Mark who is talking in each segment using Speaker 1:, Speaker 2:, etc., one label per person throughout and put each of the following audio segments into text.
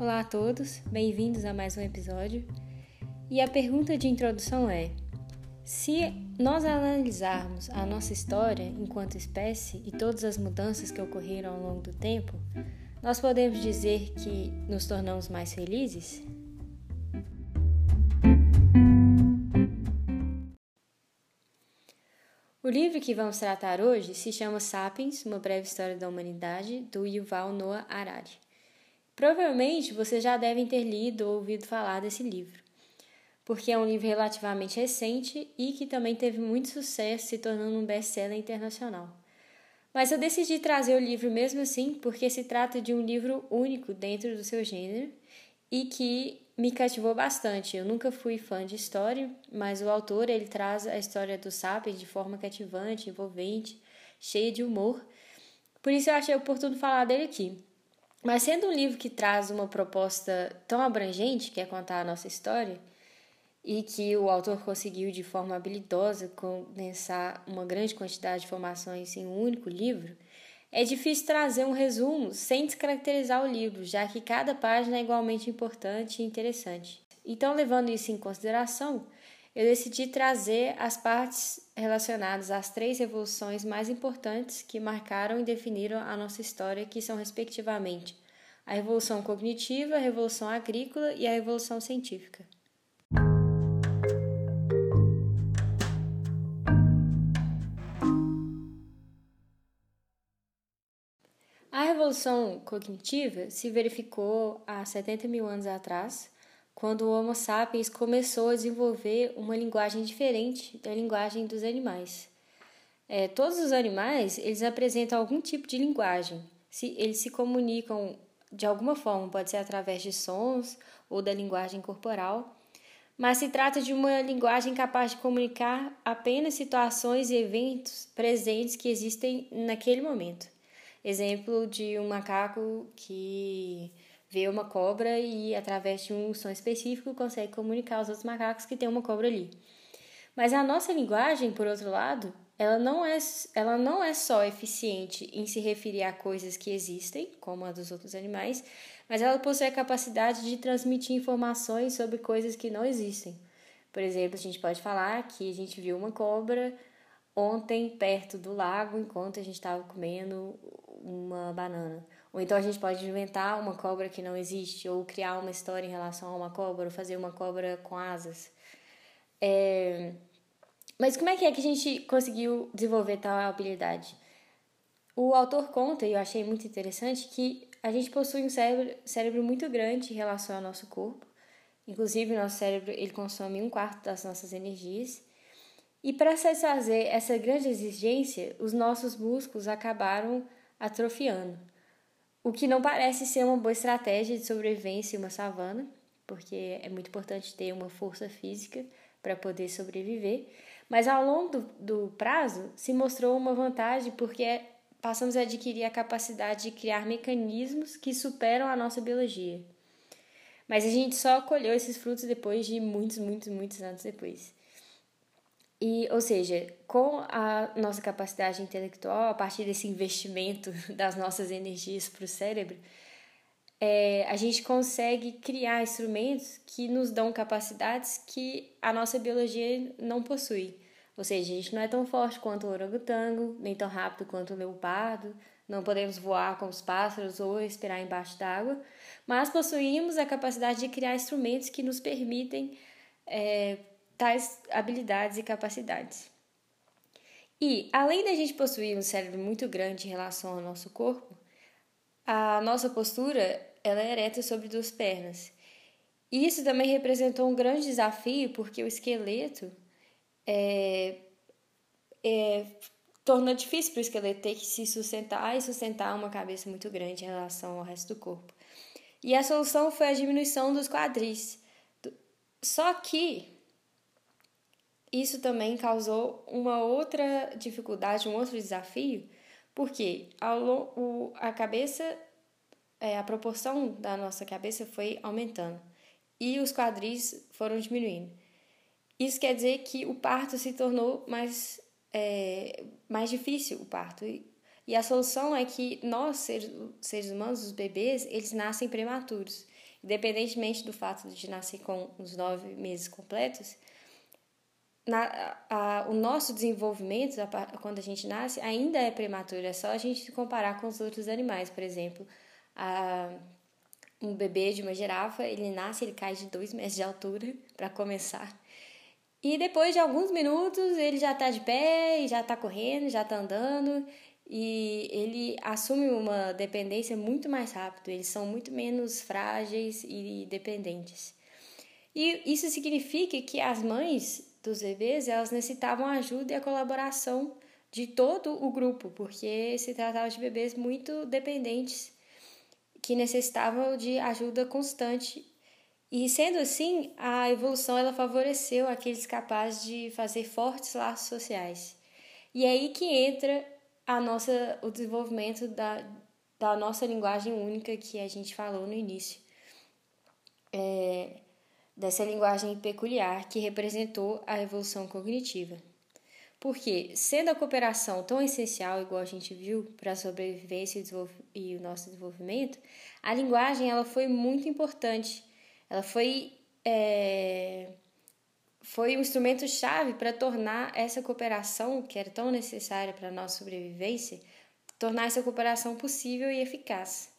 Speaker 1: Olá a todos, bem-vindos a mais um episódio. E a pergunta de introdução é: se nós analisarmos a nossa história enquanto espécie e todas as mudanças que ocorreram ao longo do tempo, nós podemos dizer que nos tornamos mais felizes? O livro que vamos tratar hoje se chama Sapiens, Uma Breve História da Humanidade, do Yuval Noah Harari. Provavelmente vocês já devem ter lido ou ouvido falar desse livro, porque é um livro relativamente recente e que também teve muito sucesso, se tornando um best-seller internacional. Mas eu decidi trazer o livro mesmo assim, porque se trata de um livro único dentro do seu gênero e que me cativou bastante. Eu nunca fui fã de história, mas o autor ele traz a história do Sapiens de forma cativante, envolvente, cheia de humor. Por isso eu achei oportuno falar dele aqui. Mas sendo um livro que traz uma proposta tão abrangente, que é contar a nossa história, e que o autor conseguiu de forma habilidosa condensar uma grande quantidade de informações em um único livro, é difícil trazer um resumo sem descaracterizar o livro, já que cada página é igualmente importante e interessante. Então, levando isso em consideração, eu decidi trazer as partes relacionadas às três revoluções mais importantes que marcaram e definiram a nossa história, que são, respectivamente, a Revolução Cognitiva, a Revolução Agrícola e a Revolução Científica. A Revolução Cognitiva se verificou há 70 mil anos atrás quando o Homo sapiens começou a desenvolver uma linguagem diferente da linguagem dos animais. É, todos os animais eles apresentam algum tipo de linguagem. Se, eles se comunicam de alguma forma, pode ser através de sons ou da linguagem corporal, mas se trata de uma linguagem capaz de comunicar apenas situações e eventos presentes que existem naquele momento. Exemplo de um macaco que vê uma cobra e, através de um som específico, consegue comunicar aos outros macacos que tem uma cobra ali. Mas a nossa linguagem, por outro lado, ela não é, ela não é só eficiente em se referir a coisas que existem, como a dos outros animais, mas ela possui a capacidade de transmitir informações sobre coisas que não existem. Por exemplo, a gente pode falar que a gente viu uma cobra ontem perto do lago enquanto a gente estava comendo uma banana. Ou então a gente pode inventar uma cobra que não existe, ou criar uma história em relação a uma cobra, ou fazer uma cobra com asas. É... Mas como é que é que a gente conseguiu desenvolver tal habilidade? O autor conta, e eu achei muito interessante, que a gente possui um cérebro, cérebro muito grande em relação ao nosso corpo. Inclusive, o nosso cérebro ele consome um quarto das nossas energias. E para satisfazer essa grande exigência, os nossos músculos acabaram atrofiando. O que não parece ser uma boa estratégia de sobrevivência em uma savana, porque é muito importante ter uma força física para poder sobreviver. Mas ao longo do, do, prazo se mostrou uma vantagem porque passamos a adquirir a capacidade de criar mecanismos que superam a nossa biologia. Mas a gente só colheu esses frutos depois de muitos, muitos, muitos anos depois. E, ou seja, com a nossa capacidade intelectual, a partir desse investimento das nossas energias para o cérebro, é, a gente consegue criar instrumentos que nos dão capacidades que a nossa biologia não possui. Ou seja, a gente não é tão forte quanto o orangotango, nem tão rápido quanto o leopardo, não podemos voar com os pássaros ou respirar embaixo d'água, mas possuímos a capacidade de criar instrumentos que nos permitem é, tais habilidades e capacidades. E, além da gente possuir um cérebro muito grande em relação ao nosso corpo, a nossa postura ela é ereta sobre duas pernas. E isso também representou um grande desafio, porque o esqueleto é, é, torna difícil para o esqueleto ter que se sustentar e sustentar uma cabeça muito grande em relação ao resto do corpo. E a solução foi a diminuição dos quadris. Só que isso também causou uma outra dificuldade, um outro desafio, porque a cabeça, é, a proporção da nossa cabeça foi aumentando e os quadris foram diminuindo. Isso quer dizer que o parto se tornou mais, é, mais difícil, o parto. E, e a solução é que nós, seres, seres humanos, os bebês, eles nascem prematuros. independentemente do fato de nascer com os nove meses completos, na, a, o nosso desenvolvimento, a, quando a gente nasce, ainda é prematuro. É só a gente comparar com os outros animais, por exemplo. A, um bebê de uma girafa, ele nasce, ele cai de dois metros de altura, para começar. E depois de alguns minutos, ele já está de pé, já está correndo, já está andando, e ele assume uma dependência muito mais rápido. Eles são muito menos frágeis e dependentes. E isso significa que as mães dos bebês, elas necessitavam ajuda e a colaboração de todo o grupo, porque se tratava de bebês muito dependentes, que necessitavam de ajuda constante. E sendo assim, a evolução ela favoreceu aqueles capazes de fazer fortes laços sociais. E é aí que entra a nossa, o desenvolvimento da, da nossa linguagem única que a gente falou no início. É, dessa linguagem peculiar que representou a evolução cognitiva. Porque, sendo a cooperação tão essencial, igual a gente viu, para a sobrevivência e o nosso desenvolvimento, a linguagem ela foi muito importante. Ela foi, é, foi um instrumento-chave para tornar essa cooperação, que era tão necessária para a nossa sobrevivência, tornar essa cooperação possível e eficaz.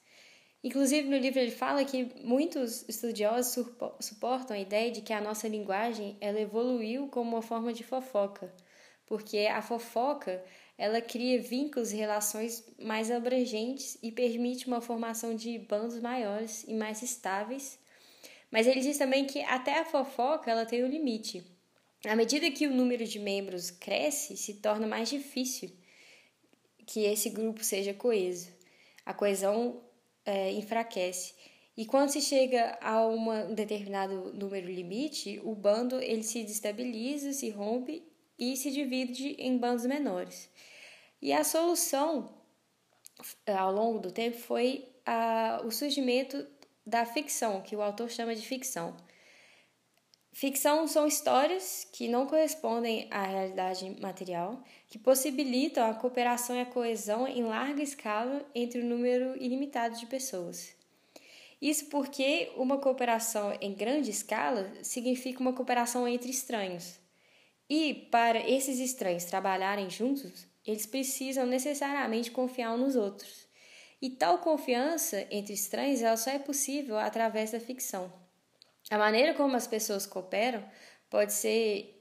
Speaker 1: Inclusive, no livro ele fala que muitos estudiosos suportam a ideia de que a nossa linguagem ela evoluiu como uma forma de fofoca, porque a fofoca ela cria vínculos e relações mais abrangentes e permite uma formação de bandos maiores e mais estáveis. Mas ele diz também que até a fofoca ela tem um limite. À medida que o número de membros cresce, se torna mais difícil que esse grupo seja coeso. A coesão é, enfraquece. E quando se chega a uma, um determinado número limite, o bando ele se destabiliza, se rompe e se divide em bandos menores. E a solução ao longo do tempo foi a, o surgimento da ficção, que o autor chama de ficção. Ficção são histórias que não correspondem à realidade material, que possibilitam a cooperação e a coesão em larga escala entre um número ilimitado de pessoas. Isso porque uma cooperação em grande escala significa uma cooperação entre estranhos. E para esses estranhos trabalharem juntos, eles precisam necessariamente confiar uns nos outros. E tal confiança entre estranhos ela só é possível através da ficção. A maneira como as pessoas cooperam pode ser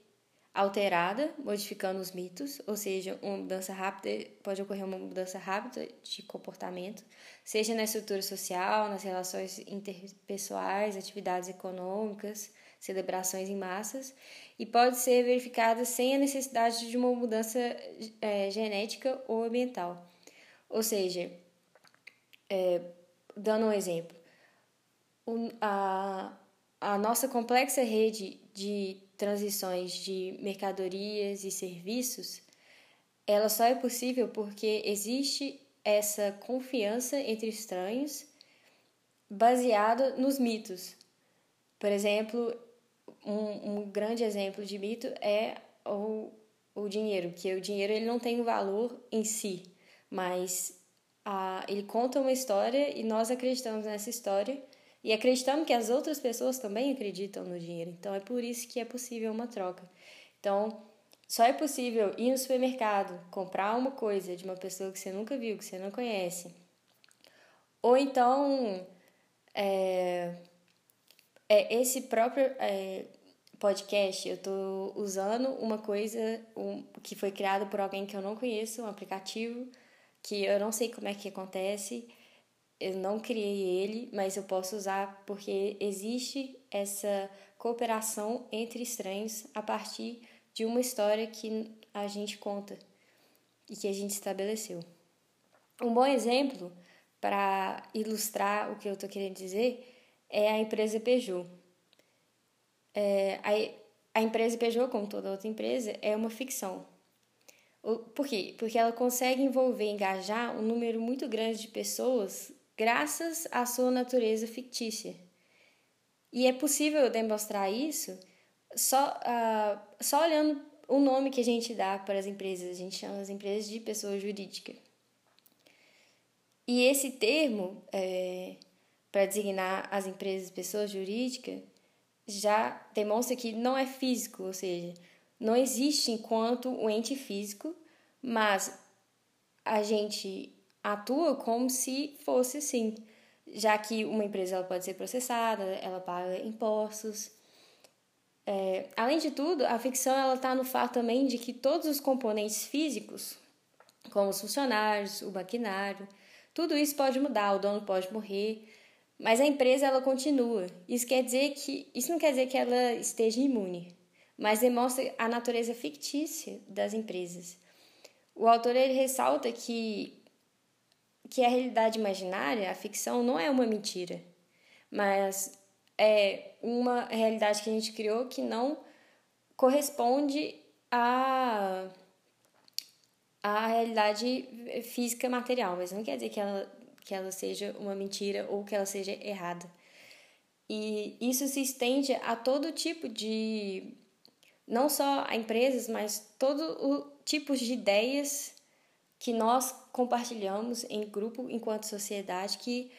Speaker 1: alterada, modificando os mitos, ou seja, uma mudança rápida, pode ocorrer uma mudança rápida de comportamento, seja na estrutura social, nas relações interpessoais, atividades econômicas, celebrações em massas, e pode ser verificada sem a necessidade de uma mudança é, genética ou ambiental. Ou seja, é, dando um exemplo, a, a nossa complexa rede de transições de mercadorias e serviços, ela só é possível porque existe essa confiança entre estranhos baseada nos mitos. Por exemplo, um, um grande exemplo de mito é o, o dinheiro, que o dinheiro ele não tem um valor em si, mas a, ele conta uma história e nós acreditamos nessa história e acreditamos que as outras pessoas também acreditam no dinheiro. Então é por isso que é possível uma troca. Então, só é possível ir no supermercado, comprar uma coisa de uma pessoa que você nunca viu, que você não conhece. Ou então, é, é esse próprio é, podcast, eu estou usando uma coisa um, que foi criada por alguém que eu não conheço, um aplicativo, que eu não sei como é que acontece, eu não criei ele, mas eu posso usar porque existe essa cooperação entre estranhos a partir de uma história que a gente conta e que a gente estabeleceu. Um bom exemplo para ilustrar o que eu estou querendo dizer é a empresa Peugeot. É, a, a empresa Peugeot, como toda outra empresa, é uma ficção. Por quê? Porque ela consegue envolver, engajar um número muito grande de pessoas graças à sua natureza fictícia. E é possível demonstrar isso só, uh, só olhando o nome que a gente dá para as empresas. A gente chama as empresas de pessoa jurídica. E esse termo, é, para designar as empresas pessoas jurídicas já demonstra que não é físico, ou seja, não existe enquanto um ente físico, mas a gente atua como se fosse sim, já que uma empresa ela pode ser processada, ela paga impostos. É, além de tudo, a ficção ela está no fato também de que todos os componentes físicos, como os funcionários, o maquinário, tudo isso pode mudar, o dono pode morrer, mas a empresa ela continua. Isso quer dizer que isso não quer dizer que ela esteja imune, mas demonstra a natureza fictícia das empresas. O autor ele ressalta que que a realidade imaginária, a ficção, não é uma mentira, mas é uma realidade que a gente criou que não corresponde à, à realidade física material, mas não quer dizer que ela que ela seja uma mentira ou que ela seja errada. E isso se estende a todo tipo de. não só a empresas, mas todo o tipo de ideias que nós compartilhamos em grupo enquanto sociedade que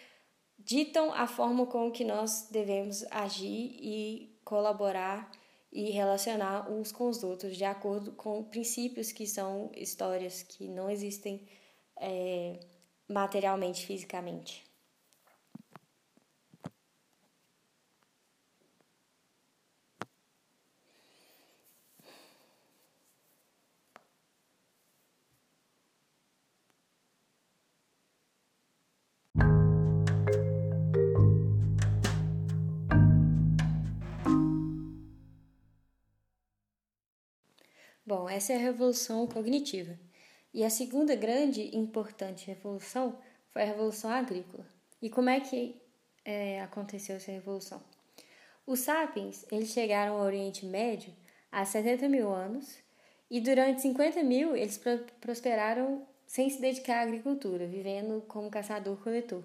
Speaker 1: ditam a forma com que nós devemos agir e colaborar e relacionar uns com os outros de acordo com princípios que são histórias que não existem é, materialmente, fisicamente. Bom, essa é a revolução cognitiva. E a segunda grande e importante revolução foi a Revolução Agrícola. E como é que é, aconteceu essa revolução? Os sapiens eles chegaram ao Oriente Médio há 70 mil anos e durante 50 mil eles prosperaram sem se dedicar à agricultura, vivendo como caçador-coletor.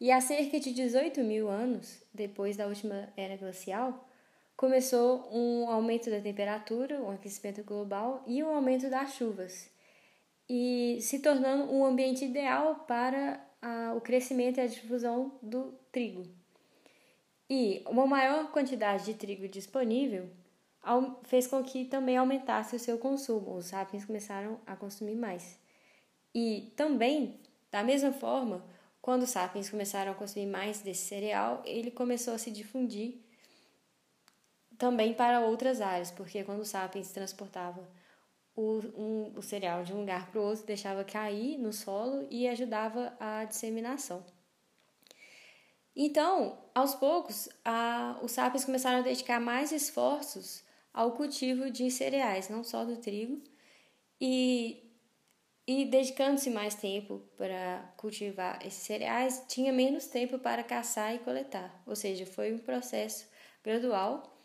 Speaker 1: E há cerca de 18 mil anos, depois da última era glacial, começou um aumento da temperatura, um aquecimento global e um aumento das chuvas e se tornando um ambiente ideal para a, o crescimento e a difusão do trigo. E uma maior quantidade de trigo disponível fez com que também aumentasse o seu consumo. Os sapiens começaram a consumir mais. E também, da mesma forma, quando os sapiens começaram a consumir mais desse cereal, ele começou a se difundir também para outras áreas, porque quando os sapiens transportavam o, um, o cereal de um lugar para o outro, deixava cair no solo e ajudava a disseminação. Então, aos poucos, a, os sapiens começaram a dedicar mais esforços ao cultivo de cereais, não só do trigo, e, e dedicando-se mais tempo para cultivar esses cereais, tinha menos tempo para caçar e coletar. Ou seja, foi um processo gradual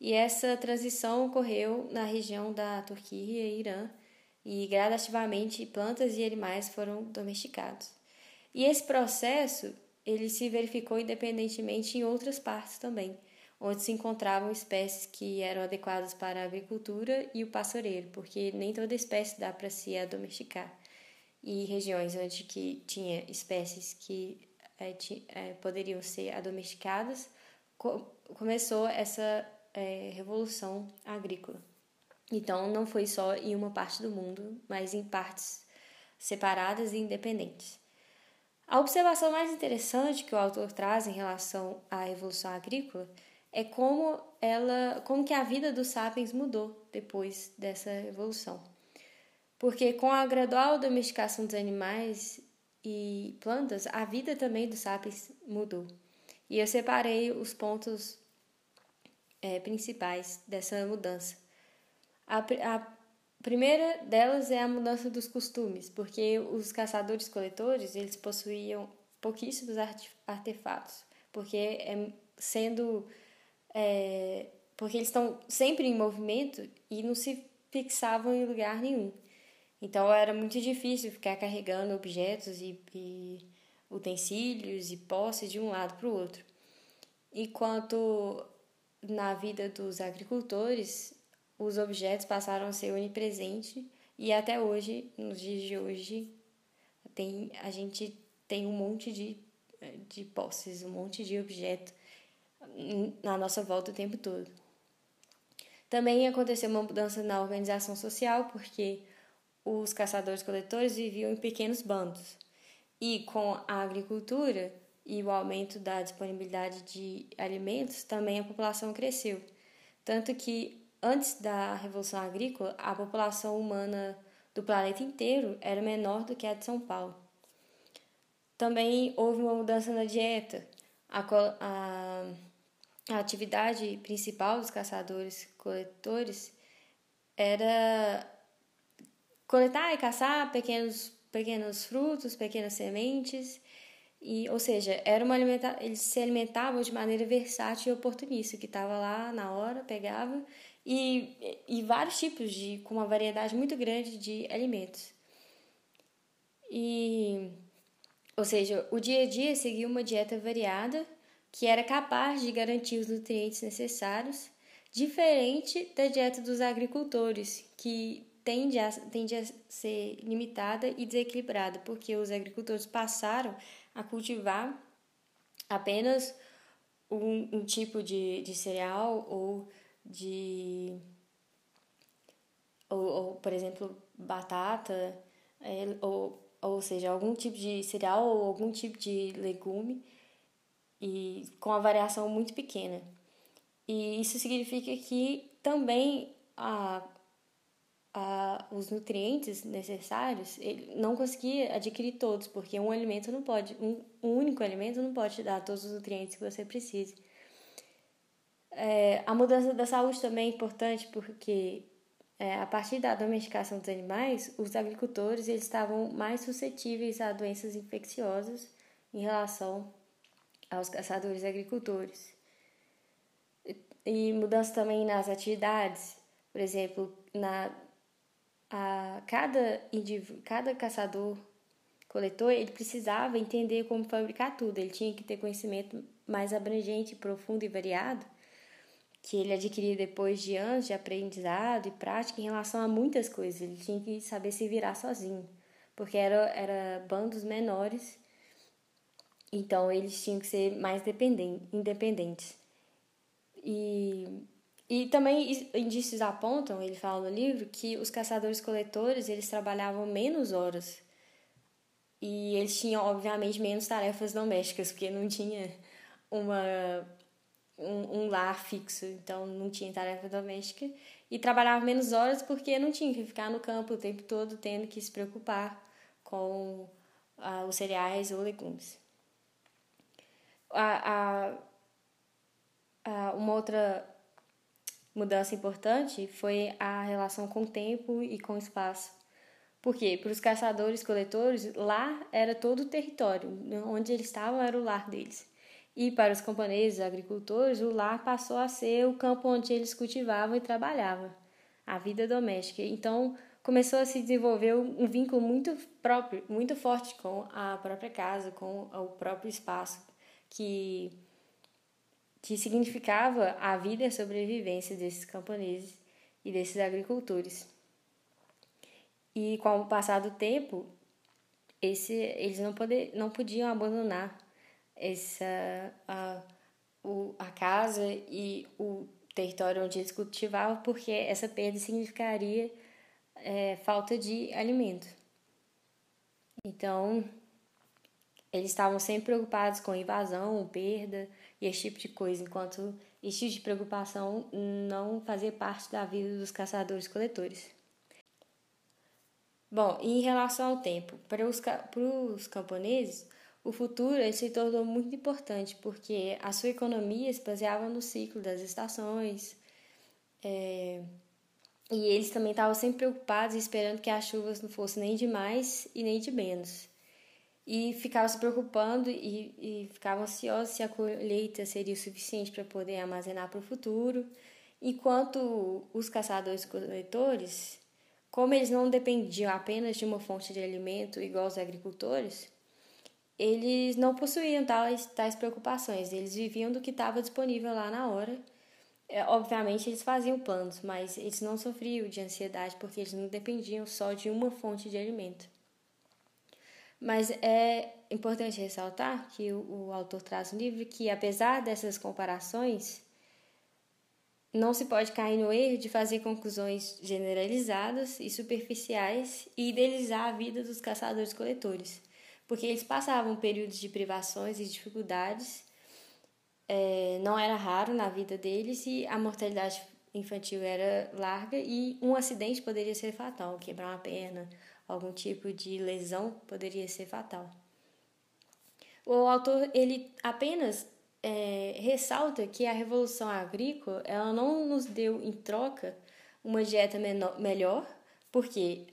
Speaker 1: e essa transição ocorreu na região da Turquia e Irã, e gradativamente plantas e animais foram domesticados. E esse processo ele se verificou independentemente em outras partes também, onde se encontravam espécies que eram adequadas para a agricultura e o pastoreiro, porque nem toda espécie dá para se domesticar. E regiões onde que tinha espécies que é, poderiam ser adomesticadas, co começou essa é, revolução agrícola. Então, não foi só em uma parte do mundo, mas em partes separadas e independentes. A observação mais interessante que o autor traz em relação à revolução agrícola é como ela, como que a vida dos sapiens mudou depois dessa revolução. Porque com a gradual domesticação dos animais e plantas, a vida também dos sapiens mudou. E eu separei os pontos é, principais dessa mudança. A, a primeira delas é a mudança dos costumes, porque os caçadores-coletores eles possuíam pouquíssimos artefatos, porque é, sendo é, porque eles estão sempre em movimento e não se fixavam em lugar nenhum. Então era muito difícil ficar carregando objetos e, e utensílios e posses de um lado para o outro. Enquanto na vida dos agricultores, os objetos passaram a ser onipresentes e até hoje, nos dias de hoje, tem, a gente tem um monte de de posses, um monte de objeto na nossa volta o tempo todo. Também aconteceu uma mudança na organização social, porque os caçadores-coletores viviam em pequenos bandos. E com a agricultura e o aumento da disponibilidade de alimentos, também a população cresceu. Tanto que antes da Revolução Agrícola, a população humana do planeta inteiro era menor do que a de São Paulo. Também houve uma mudança na dieta. A, a, a atividade principal dos caçadores-coletores era coletar e caçar pequenos, pequenos frutos, pequenas sementes. E, ou seja, era uma alimenta eles se alimentavam de maneira versátil e oportunista, que estava lá na hora, pegava, e, e vários tipos de, com uma variedade muito grande de alimentos. E ou seja, o dia a dia seguia uma dieta variada que era capaz de garantir os nutrientes necessários, diferente da dieta dos agricultores, que tende a, tende a ser limitada e desequilibrada, porque os agricultores passaram a cultivar apenas um, um tipo de, de cereal ou de. Ou, ou, por exemplo, batata, é, ou ou seja, algum tipo de cereal ou algum tipo de legume e com a variação muito pequena. E isso significa que também a, os nutrientes necessários ele não conseguia adquirir todos, porque um alimento não pode, um, um único alimento não pode dar todos os nutrientes que você precisa. É, a mudança da saúde também é importante porque é, a partir da domesticação dos animais, os agricultores eles estavam mais suscetíveis a doenças infecciosas em relação aos caçadores e agricultores. E mudança também nas atividades, por exemplo, na a cada cada caçador coletor, ele precisava entender como fabricar tudo, ele tinha que ter conhecimento mais abrangente, profundo e variado que ele adquiria depois de anos de aprendizado e prática em relação a muitas coisas. Ele tinha que saber se virar sozinho, porque era, era bandos menores, então eles tinham que ser mais independentes. E, e também indícios apontam, ele fala no livro, que os caçadores-coletores eles trabalhavam menos horas e eles tinham, obviamente, menos tarefas domésticas, porque não tinha uma um, um lar fixo, então não tinha tarefa doméstica e trabalhava menos horas porque não tinha que ficar no campo o tempo todo tendo que se preocupar com ah, os cereais ou legumes. A, a, a, uma outra mudança importante foi a relação com o tempo e com o espaço. Porque para os caçadores-coletores, lá era todo o território, onde eles estavam era o lar deles. E para os camponeses agricultores, o lar passou a ser o campo onde eles cultivavam e trabalhavam, a vida doméstica. Então, começou a se desenvolver um vínculo muito próprio, muito forte com a própria casa, com o próprio espaço, que, que significava a vida e a sobrevivência desses camponeses e desses agricultores. E com o passar do tempo, esse, eles não, poder, não podiam abandonar essa a, o, a casa e o território onde eles cultivavam, porque essa perda significaria é, falta de alimento. Então, eles estavam sempre preocupados com invasão, perda e esse tipo de coisa, enquanto esse tipo de preocupação não fazia parte da vida dos caçadores-coletores. Bom, em relação ao tempo, para os, para os camponeses, o futuro se tornou muito importante porque a sua economia se baseava no ciclo das estações é, e eles também estavam sempre preocupados esperando que as chuvas não fossem nem de mais e nem de menos. E ficavam se preocupando e, e ficavam ansiosos se a colheita seria o suficiente para poder armazenar para o futuro, enquanto os caçadores-coletores, como eles não dependiam apenas de uma fonte de alimento igual os agricultores, eles não possuíam tais, tais preocupações, eles viviam do que estava disponível lá na hora. É, obviamente, eles faziam planos, mas eles não sofriam de ansiedade porque eles não dependiam só de uma fonte de alimento. Mas é, importante ressaltar que o, o autor traz no livro que, apesar dessas comparações, não se pode cair no erro de fazer conclusões generalizadas e superficiais e idealizar a vida dos caçadores-coletores, porque eles passavam períodos de privações e dificuldades, é, não era raro na vida deles e a mortalidade infantil era larga e um acidente poderia ser fatal, quebrar uma perna, algum tipo de lesão poderia ser fatal. O autor ele apenas é, ressalta que a revolução agrícola ela não nos deu em troca uma dieta menor, melhor, porque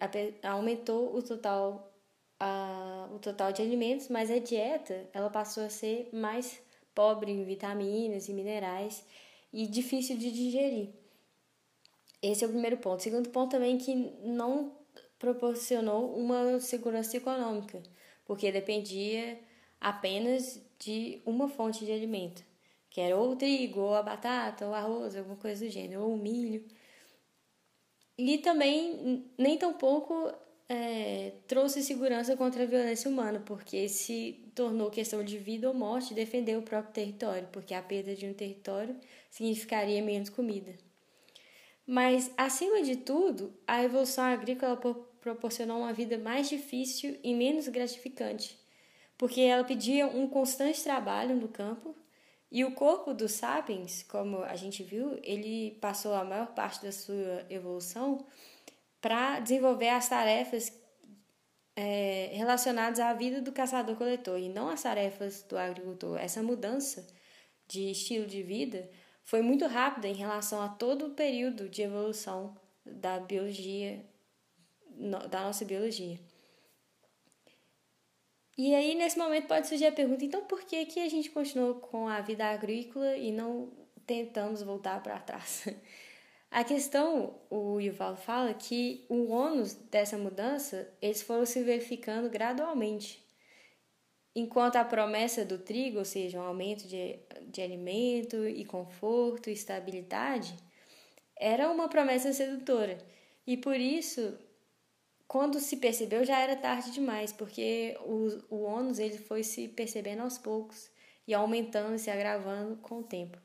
Speaker 1: aumentou o total a, o total de alimentos, mas a dieta ela passou a ser mais pobre em vitaminas e minerais e difícil de digerir. Esse é o primeiro ponto. O segundo ponto também é que não proporcionou uma segurança econômica, porque dependia apenas de uma fonte de alimento, que era ou o trigo, ou a batata, ou o arroz, alguma coisa do gênero, ou o milho. E também, nem tão pouco é, trouxe segurança contra a violência humana, porque se tornou questão de vida ou morte defender o próprio território, porque a perda de um território significaria menos comida. Mas, acima de tudo, a evolução agrícola proporcionou uma vida mais difícil e menos gratificante, porque ela pedia um constante trabalho no campo e o corpo dos sapiens, como a gente viu, ele passou a maior parte da sua evolução para desenvolver as tarefas é, relacionadas à vida do caçador-coletor e não as tarefas do agricultor. Essa mudança de estilo de vida foi muito rápida em relação a todo o período de evolução da biologia, da nossa biologia. E aí, nesse momento, pode surgir a pergunta: então, por que, que a gente continuou com a vida agrícola e não tentamos voltar para trás? A questão, o Yuval fala que o ônus dessa mudança, eles foram se verificando gradualmente. Enquanto a promessa do trigo, ou seja, um aumento de, de alimento e conforto e estabilidade, era uma promessa sedutora. E por isso quando se percebeu já era tarde demais, porque o, o ônus ele foi se percebendo aos poucos e aumentando, se agravando com o tempo.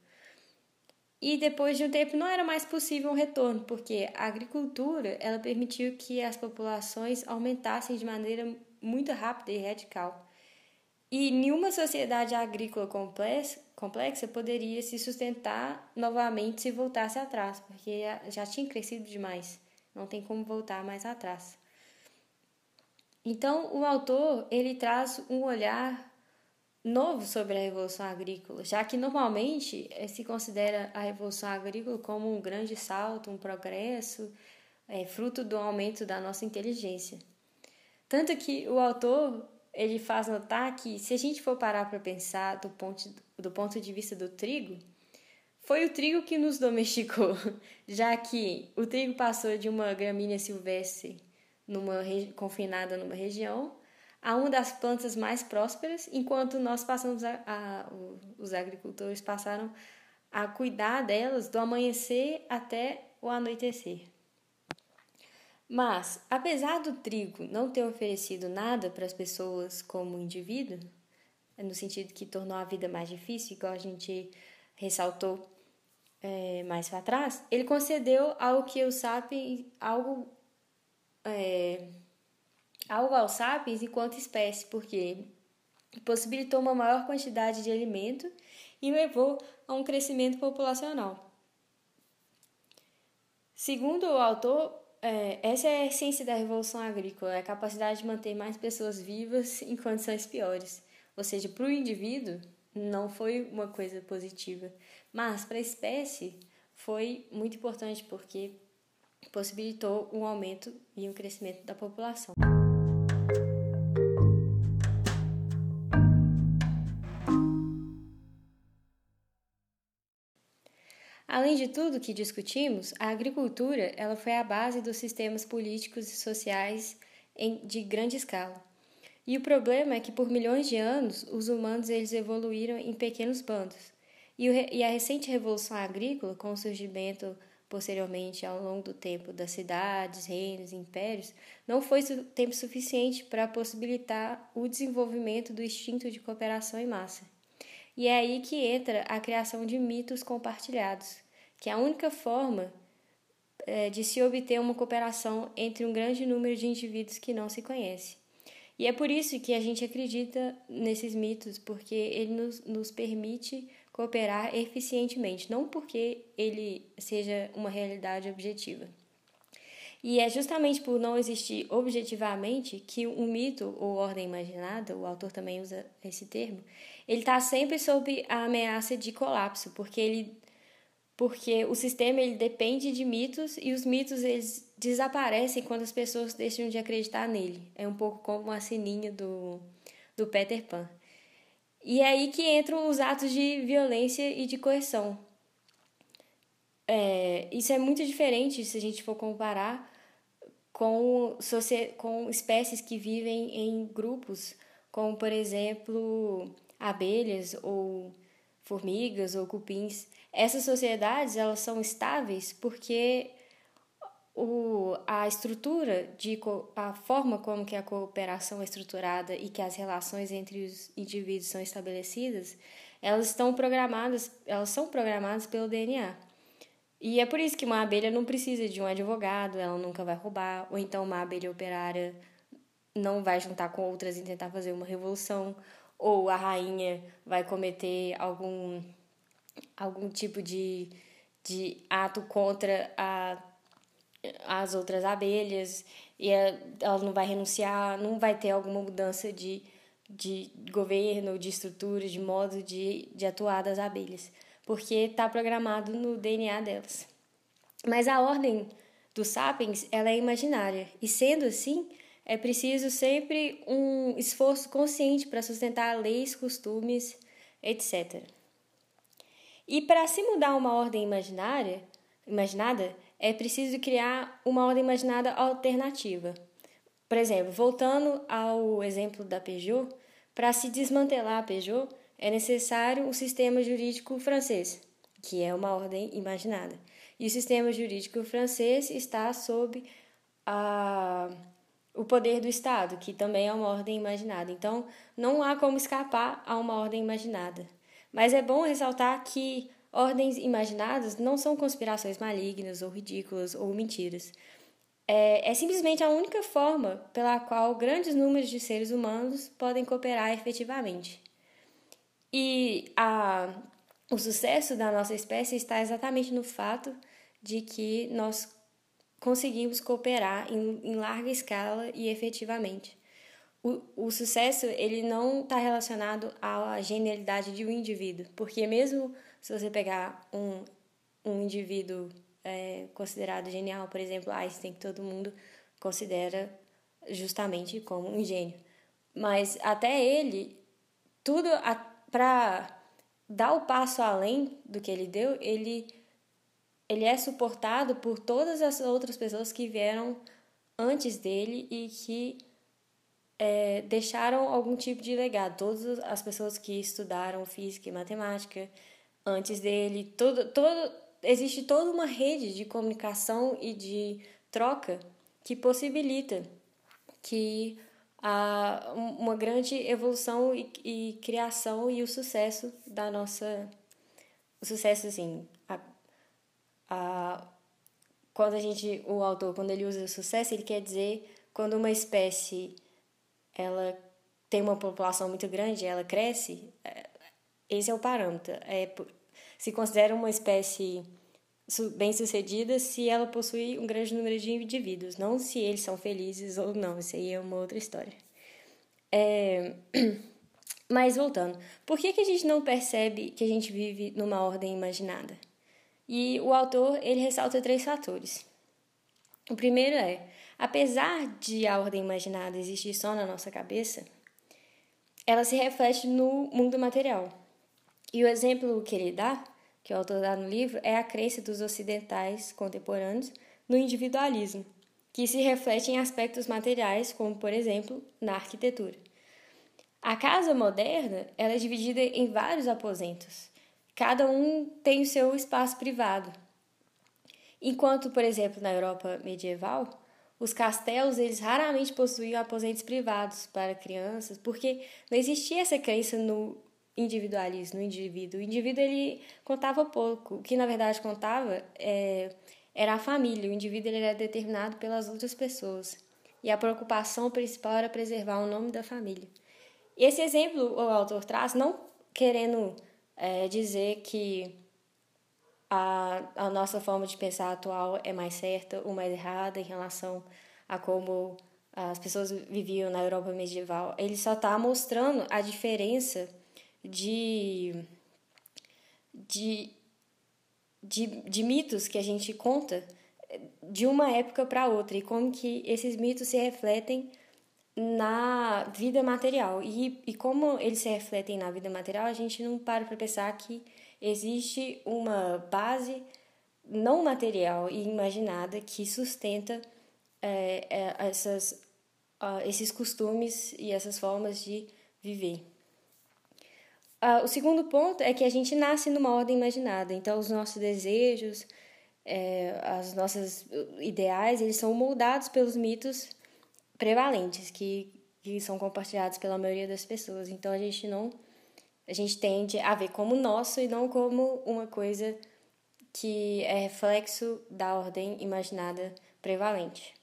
Speaker 1: E depois de um tempo não era mais possível um retorno, porque a agricultura ela permitiu que as populações aumentassem de maneira muito rápida e radical. E nenhuma sociedade agrícola complexa, poderia se sustentar novamente se voltasse atrás, porque já tinha crescido demais. Não tem como voltar mais atrás. Então, o autor ele traz um olhar novo sobre a revolução agrícola, já que normalmente eh, se considera a revolução agrícola como um grande salto, um progresso, é, fruto do aumento da nossa inteligência. Tanto que o autor ele faz notar que se a gente for parar para pensar do ponto, do ponto de vista do trigo, foi o trigo que nos domesticou, já que o trigo passou de uma gramínea silvestre numa confinada numa região a uma das plantas mais prósperas, enquanto nós passamos a, a, os agricultores passaram a cuidar delas do amanhecer até o anoitecer. Mas, apesar do trigo não ter oferecido nada para as pessoas como indivíduo, no sentido que tornou a vida mais difícil, igual a gente ressaltou é, mais para trás, ele concedeu ao sapiens algo é, algo aos sapiens enquanto espécie, porque possibilitou uma maior quantidade de alimento e levou a um crescimento populacional. Segundo o autor, é, essa é a essência da revolução agrícola, é a capacidade de manter mais pessoas vivas em condições piores. Ou seja, para o indivíduo não foi uma coisa positiva, mas para a espécie foi muito importante porque possibilitou um aumento e um crescimento da população. Além de tudo que discutimos, a agricultura ela foi a base dos sistemas políticos e sociais em, de grande escala. E o problema é que por milhões de anos os humanos eles evoluíram em pequenos bandos. E, o, e a recente revolução agrícola, com o surgimento posteriormente ao longo do tempo das cidades, reinos, impérios, não foi tempo suficiente para possibilitar o desenvolvimento do instinto de cooperação em massa. E é aí que entra a criação de mitos compartilhados, que é a única forma é, de se obter uma cooperação entre um grande número de indivíduos que não se conhece. E é por isso que a gente acredita nesses mitos, porque ele nos, nos permite cooperar eficientemente, não porque ele seja uma realidade objetiva. E é justamente por não existir objetivamente que um mito ou ordem imaginada, o autor também usa esse termo, ele está sempre sob a ameaça de colapso, porque ele porque o sistema ele depende de mitos e os mitos eles desaparecem quando as pessoas deixam de acreditar nele. É um pouco como a sininha do, do Peter Pan. E é aí que entram os atos de violência e de coerção. É, isso é muito diferente se a gente for comparar com, com espécies que vivem em grupos, como, por exemplo, abelhas ou formigas ou cupins. Essas sociedades elas são estáveis porque o, a estrutura, de, a forma como que a cooperação é estruturada e que as relações entre os indivíduos são estabelecidas, elas estão programadas, elas são programadas pelo DNA. E é por isso que uma abelha não precisa de um advogado, ela nunca vai roubar, ou então uma abelha operária não vai juntar com outras e tentar fazer uma revolução, ou a rainha vai cometer algum, algum tipo de, de ato contra a as outras abelhas e ela não vai renunciar, não vai ter alguma mudança de, de governo, de estrutura, de modo de, de atuar das abelhas, porque está programado no DNA delas. Mas a ordem dos sapiens ela é imaginária e sendo assim é preciso sempre um esforço consciente para sustentar leis, costumes, etc. E para se mudar uma ordem imaginária, imaginada, é preciso criar uma ordem imaginada alternativa. Por exemplo, voltando ao exemplo da Peugeot, para se desmantelar a Peugeot é necessário um sistema jurídico francês, que é uma ordem imaginada. E o sistema jurídico francês está sob a, o poder do Estado, que também é uma ordem imaginada. Então, não há como escapar a uma ordem imaginada. Mas é bom ressaltar que Ordens imaginadas não são conspirações malignas ou ridículas ou mentiras. É, é simplesmente a única forma pela qual grandes números de seres humanos podem cooperar efetivamente. E a, o sucesso da nossa espécie está exatamente no fato de que nós conseguimos cooperar em, em larga escala e efetivamente. O, o sucesso ele não está relacionado à genialidade de um indivíduo, porque mesmo se você pegar um, um indivíduo é, considerado genial, por exemplo, Einstein, que todo mundo considera justamente como um gênio. Mas até ele, tudo para dar o passo além do que ele deu, ele, ele é suportado por todas as outras pessoas que vieram antes dele e que é, deixaram algum tipo de legado. Todas as pessoas que estudaram física e matemática, antes dele. Todo, todo, existe toda uma rede de comunicação e de troca que possibilita que a, uma grande evolução e, e criação e o sucesso da nossa. O sucesso, assim. A, a, quando a gente. O autor, quando ele usa o sucesso, ele quer dizer quando uma espécie ela tem uma população muito grande, ela cresce, é, esse é o parâmetro. É, se considera uma espécie bem-sucedida se ela possui um grande número de indivíduos, não se eles são felizes ou não. Isso aí é uma outra história. É... Mas voltando, por que, que a gente não percebe que a gente vive numa ordem imaginada? E o autor ele ressalta três fatores. O primeiro é, apesar de a ordem imaginada existir só na nossa cabeça, ela se reflete no mundo material. E o exemplo que ele dá, que o autor dá no livro, é a crença dos ocidentais contemporâneos no individualismo, que se reflete em aspectos materiais, como, por exemplo, na arquitetura. A casa moderna ela é dividida em vários aposentos. Cada um tem o seu espaço privado. Enquanto, por exemplo, na Europa medieval, os castelos eles raramente possuíam aposentos privados para crianças, porque não existia essa crença no individualismo, no indivíduo. O indivíduo ele contava pouco. O que na verdade contava é, era a família. O indivíduo ele era determinado pelas outras pessoas. E a preocupação principal era preservar o nome da família. Esse exemplo o autor traz, não querendo é, dizer que a, a nossa forma de pensar atual é mais certa ou mais errada em relação a como as pessoas viviam na Europa medieval. Ele só está mostrando a diferença de, de, de, de mitos que a gente conta de uma época para outra e como que esses mitos se refletem na vida material. E, e como eles se refletem na vida material, a gente não para para pensar que existe uma base não material e imaginada que sustenta é, é, essas, uh, esses costumes e essas formas de viver. Uh, o segundo ponto é que a gente nasce numa ordem imaginada, então os nossos desejos, é, as nossas ideais, eles são moldados pelos mitos prevalentes que, que são compartilhados pela maioria das pessoas. Então a gente não a gente tende a ver como nosso e não como uma coisa que é reflexo da ordem imaginada prevalente.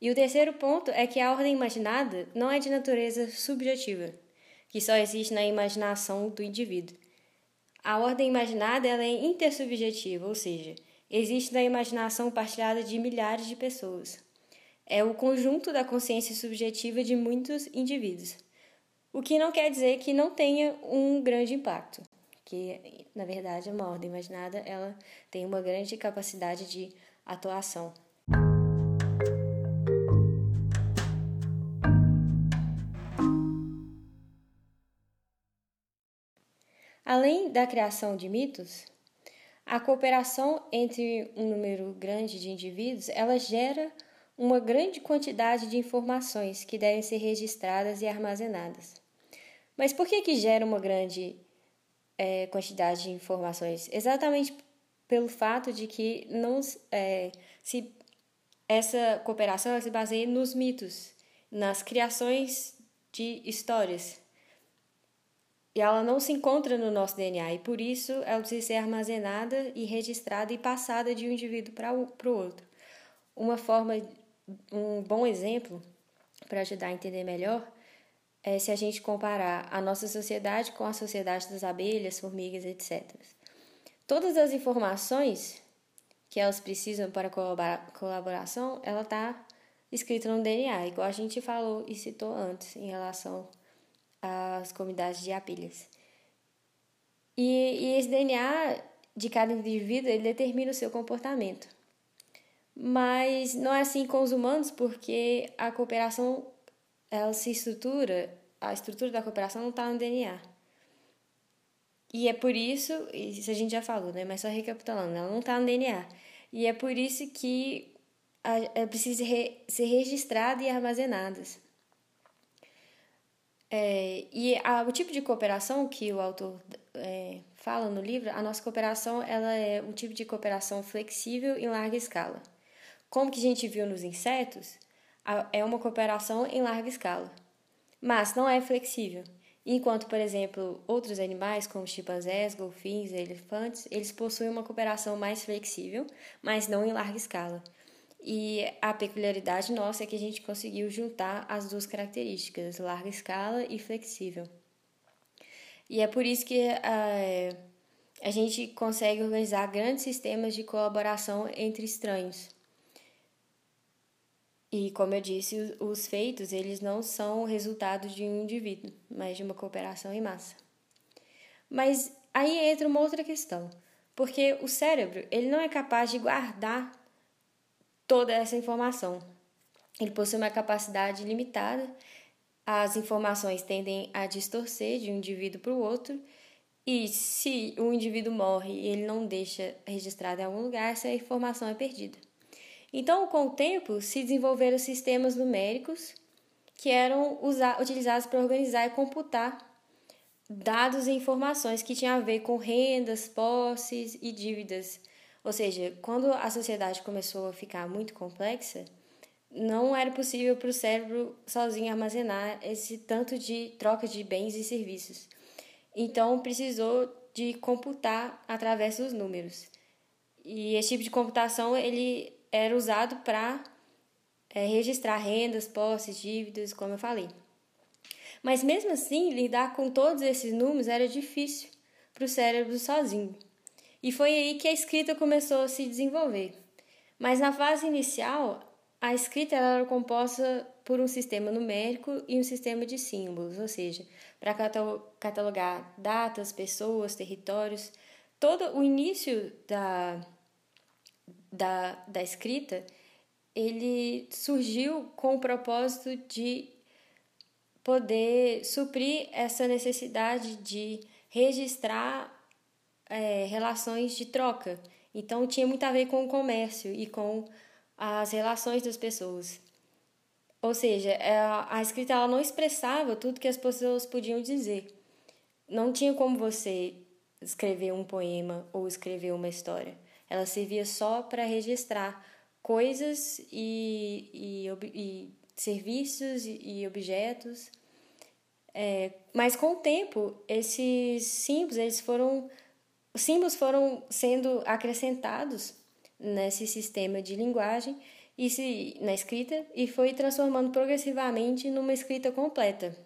Speaker 1: E o terceiro ponto é que a ordem imaginada não é de natureza subjetiva, que só existe na imaginação do indivíduo. A ordem imaginada ela é intersubjetiva, ou seja, existe na imaginação partilhada de milhares de pessoas. É o conjunto da consciência subjetiva de muitos indivíduos. O que não quer dizer que não tenha um grande impacto, que na verdade uma ordem imaginada ela tem uma grande capacidade de atuação. Além da criação de mitos, a cooperação entre um número grande de indivíduos, ela gera uma grande quantidade de informações que devem ser registradas e armazenadas. Mas por que, que gera uma grande é, quantidade de informações? Exatamente pelo fato de que não é, se essa cooperação se baseia nos mitos, nas criações de histórias. E ela não se encontra no nosso DNA, e por isso ela precisa ser armazenada e registrada e passada de um indivíduo para o outro. Uma forma, um bom exemplo para ajudar a entender melhor é, se a gente comparar a nossa sociedade com a sociedade das abelhas, formigas, etc. Todas as informações que elas precisam para colaboração, ela está escrita no DNA, igual a gente falou e citou antes em relação às comunidades de abelhas. E, e esse DNA de cada indivíduo ele determina o seu comportamento. Mas não é assim com os humanos, porque a cooperação ela se estrutura, a estrutura da cooperação não está no DNA. E é por isso, isso a gente já falou, né? Mas só recapitulando, ela não está no DNA. E é por isso que preciso re, ser registrada e armazenadas. É, e a, o tipo de cooperação que o autor é, fala no livro, a nossa cooperação ela é um tipo de cooperação flexível em larga escala. Como que a gente viu nos insetos, é uma cooperação em larga escala, mas não é flexível. Enquanto, por exemplo, outros animais, como chimpanzés, golfinhos e elefantes, eles possuem uma cooperação mais flexível, mas não em larga escala. E a peculiaridade nossa é que a gente conseguiu juntar as duas características, larga escala e flexível. E é por isso que a, a gente consegue organizar grandes sistemas de colaboração entre estranhos. E como eu disse, os feitos eles não são resultado de um indivíduo, mas de uma cooperação em massa. Mas aí entra uma outra questão, porque o cérebro ele não é capaz de guardar toda essa informação. Ele possui uma capacidade limitada. As informações tendem a distorcer de um indivíduo para o outro. E se o indivíduo morre e ele não deixa registrado em algum lugar, essa informação é perdida. Então, com o tempo, se desenvolveram sistemas numéricos que eram utilizados para organizar e computar dados e informações que tinham a ver com rendas, posses e dívidas, Ou seja, quando a sociedade começou a ficar muito complexa, não era possível para o cérebro sozinho armazenar esse tanto de troca de bens e serviços. Então precisou de computar através dos números. E esse tipo de computação ele era usado para é, registrar rendas, posses, dívidas, como eu falei. Mas mesmo assim, lidar com todos esses números era difícil para o cérebro sozinho. E foi aí que a escrita começou a se desenvolver. Mas na fase inicial, a escrita era composta por um sistema numérico e um sistema de símbolos, ou seja, para catalogar datas, pessoas, territórios. Todo o início da, da, da escrita ele surgiu com o propósito de poder suprir essa necessidade de registrar é, relações de troca. Então tinha muito a ver com o comércio e com as relações das pessoas. Ou seja, é, a escrita ela não expressava tudo que as pessoas podiam dizer. Não tinha como você escrever um poema ou escrever uma história. Ela servia só para registrar coisas e, e, e serviços e objetos. É, mas com o tempo, esses símbolos eles foram os símbolos foram sendo acrescentados nesse sistema de linguagem e se, na escrita e foi transformando progressivamente numa escrita completa.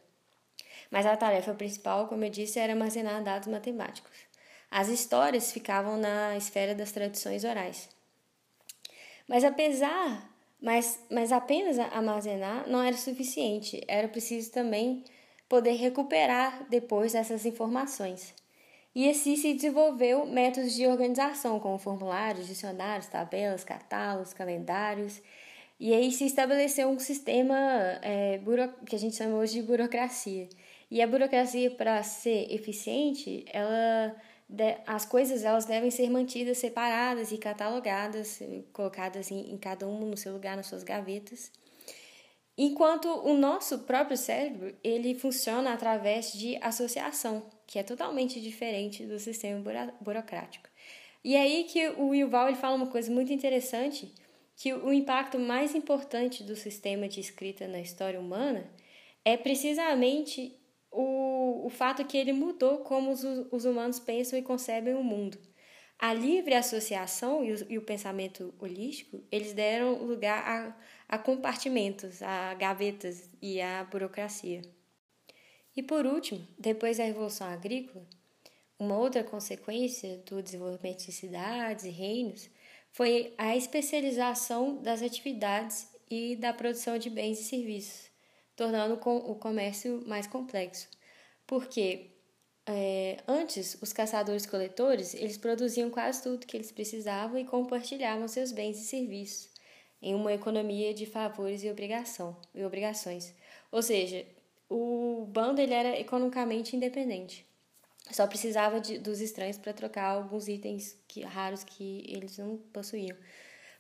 Speaker 1: Mas a tarefa principal, como eu disse, era armazenar dados matemáticos. As histórias ficavam na esfera das tradições orais. Mas apesar, mas, mas apenas armazenar não era suficiente, era preciso também poder recuperar depois essas informações. E assim se desenvolveu métodos de organização, como formulários, dicionários, tabelas, catálogos, calendários. E aí se estabeleceu um sistema é, que a gente chama hoje de burocracia. E a burocracia, para ser eficiente, ela as coisas elas devem ser mantidas separadas e catalogadas, colocadas em, em cada um no seu lugar, nas suas gavetas. Enquanto o nosso próprio cérebro, ele funciona através de associação, que é totalmente diferente do sistema burocrático. E é aí que o Yuval ele fala uma coisa muito interessante, que o impacto mais importante do sistema de escrita na história humana é precisamente o, o fato que ele mudou como os, os humanos pensam e concebem o mundo. A livre associação e o, e o pensamento holístico, eles deram lugar a, a compartimentos, a gavetas e a burocracia. E por último, depois da Revolução Agrícola, uma outra consequência do desenvolvimento de cidades e reinos foi a especialização das atividades e da produção de bens e serviços tornando o comércio mais complexo. Porque é, antes, os caçadores-coletores eles produziam quase tudo que eles precisavam e compartilhavam seus bens e serviços em uma economia de favores e, obrigação, e obrigações. Ou seja, o bando ele era economicamente independente. Só precisava de, dos estranhos para trocar alguns itens que, raros que eles não possuíam.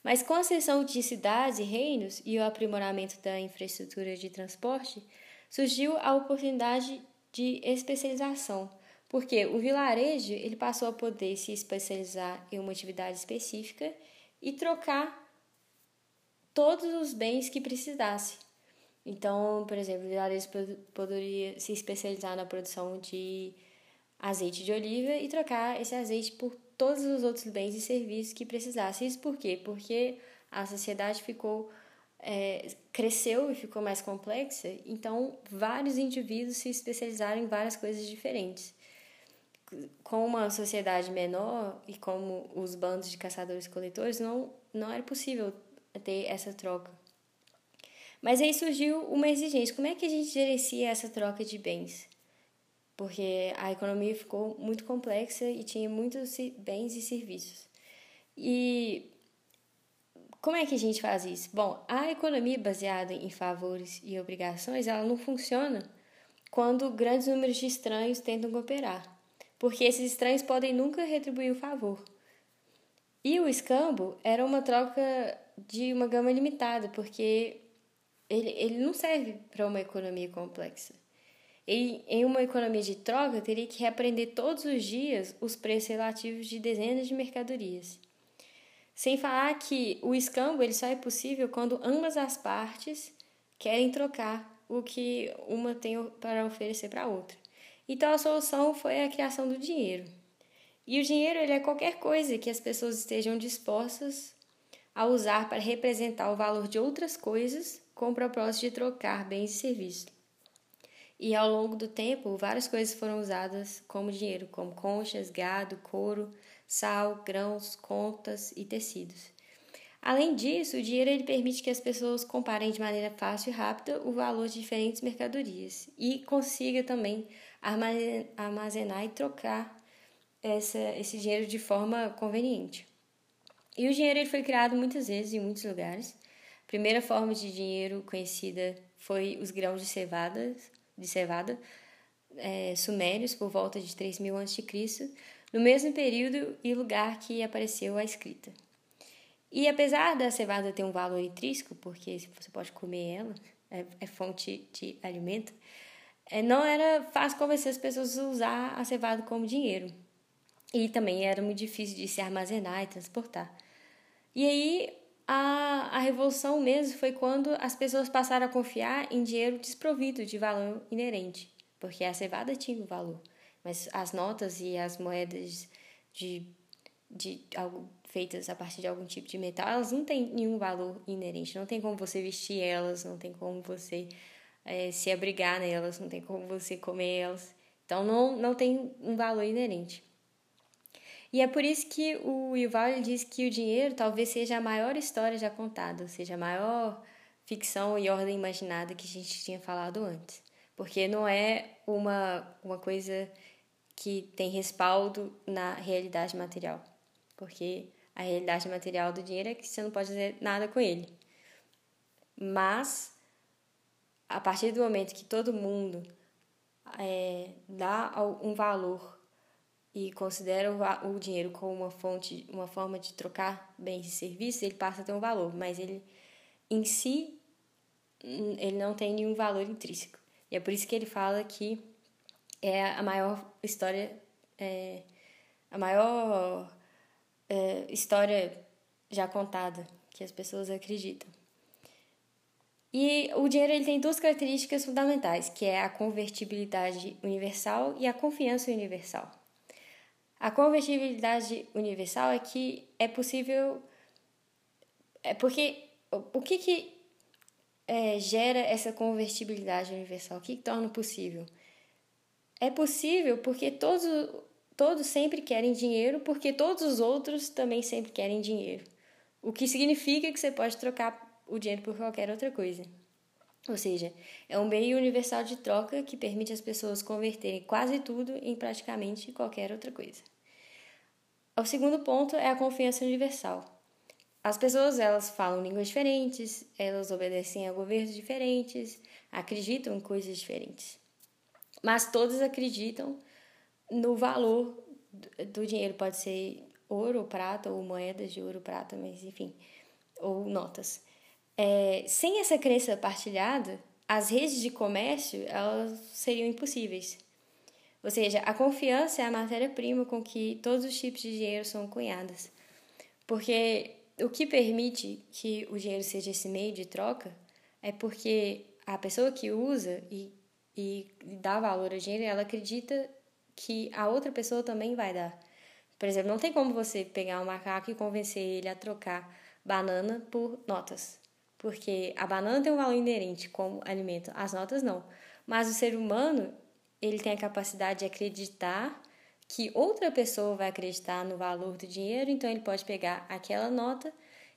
Speaker 1: Mas com a ascensão de cidades e reinos e o aprimoramento da infraestrutura de transporte, surgiu a oportunidade de especialização, porque o vilarejo ele passou a poder se especializar em uma atividade específica e trocar todos os bens que precisasse. Então, por exemplo, o poderia se especializar na produção de azeite de oliva e trocar esse azeite por todos os outros bens e serviços que precisasse. Isso por quê? Porque a sociedade ficou é, cresceu e ficou mais complexa, então vários indivíduos se especializaram em várias coisas diferentes. Com uma sociedade menor e como os bandos de caçadores-coletores, não, não era possível ter essa troca. Mas aí surgiu uma exigência: como é que a gente gerencia essa troca de bens? porque a economia ficou muito complexa e tinha muitos bens e serviços. E como é que a gente faz isso? Bom, a economia baseada em favores e obrigações, ela não funciona quando grandes números de estranhos tentam cooperar, porque esses estranhos podem nunca retribuir o favor. E o escambo era uma troca de uma gama limitada, porque ele, ele não serve para uma economia complexa. E em uma economia de troca, teria que reaprender todos os dias os preços relativos de dezenas de mercadorias. Sem falar que o escambo ele só é possível quando ambas as partes querem trocar o que uma tem para oferecer para a outra. Então a solução foi a criação do dinheiro. E o dinheiro ele é qualquer coisa que as pessoas estejam dispostas a usar para representar o valor de outras coisas com o propósito de trocar bens e serviços. E ao longo do tempo, várias coisas foram usadas como dinheiro, como conchas, gado, couro, sal, grãos, contas e tecidos. Além disso, o dinheiro ele permite que as pessoas comparem de maneira fácil e rápida o valor de diferentes mercadorias e consiga também armazenar e trocar essa, esse dinheiro de forma conveniente. E o dinheiro ele foi criado muitas vezes em muitos lugares. Primeira forma de dinheiro conhecida foi os grãos de cevada, de cevada é, sumérios por volta de 3000 a.C., no mesmo período e lugar que apareceu a escrita. E apesar da cevada ter um valor intrínseco, porque você pode comer ela, é, é fonte de alimento, é, não era fácil convencer as pessoas a usar a cevada como dinheiro. E também era muito difícil de se armazenar e transportar. E aí a, a revolução mesmo foi quando as pessoas passaram a confiar em dinheiro desprovido de valor inerente, porque a cevada tinha um valor mas as notas e as moedas de, de algo feitas a partir de algum tipo de metal, elas não têm nenhum valor inerente. Não tem como você vestir elas, não tem como você é, se abrigar nelas, não tem como você comer elas. Então não, não tem um valor inerente. E é por isso que o Yuval diz que o dinheiro talvez seja a maior história já contada, ou seja, a maior ficção e ordem imaginada que a gente tinha falado antes. Porque não é uma, uma coisa que tem respaldo na realidade material. Porque a realidade material do dinheiro é que você não pode fazer nada com ele. Mas, a partir do momento que todo mundo é, dá um valor e considera o, dinheiro como uma fonte, uma forma de trocar bens e serviços, ele passa a ter um valor, mas ele em si ele não tem nenhum valor intrínseco. E é por isso que ele fala que é a maior história, é, a maior é, história já contada que as pessoas acreditam. E o dinheiro ele tem duas características fundamentais, que é a convertibilidade universal e a confiança universal. A convertibilidade universal é que é possível. É porque o que, que é, gera essa convertibilidade universal? O que, que torna possível? É possível porque todos, todos sempre querem dinheiro, porque todos os outros também sempre querem dinheiro. O que significa que você pode trocar o dinheiro por qualquer outra coisa. Ou seja, é um meio universal de troca que permite às pessoas converterem quase tudo em praticamente qualquer outra coisa. O segundo ponto é a confiança universal. As pessoas elas falam línguas diferentes, elas obedecem a governos diferentes, acreditam em coisas diferentes mas todos acreditam no valor do dinheiro. Pode ser ouro ou prata, ou moedas de ouro ou prata, mas enfim, ou notas. É, sem essa crença partilhada, as redes de comércio elas seriam impossíveis. Ou seja, a confiança é a matéria-prima com que todos os tipos de dinheiro são cunhadas. Porque o que permite que o dinheiro seja esse meio de troca é porque a pessoa que usa e e dá valor ao dinheiro, ela acredita que a outra pessoa também vai dar. Por exemplo, não tem como você pegar um macaco e convencer ele a trocar banana por notas. Porque a banana tem um valor inerente como alimento, as notas não. Mas o ser humano, ele tem a capacidade de acreditar que outra pessoa vai acreditar no valor do dinheiro, então ele pode pegar aquela nota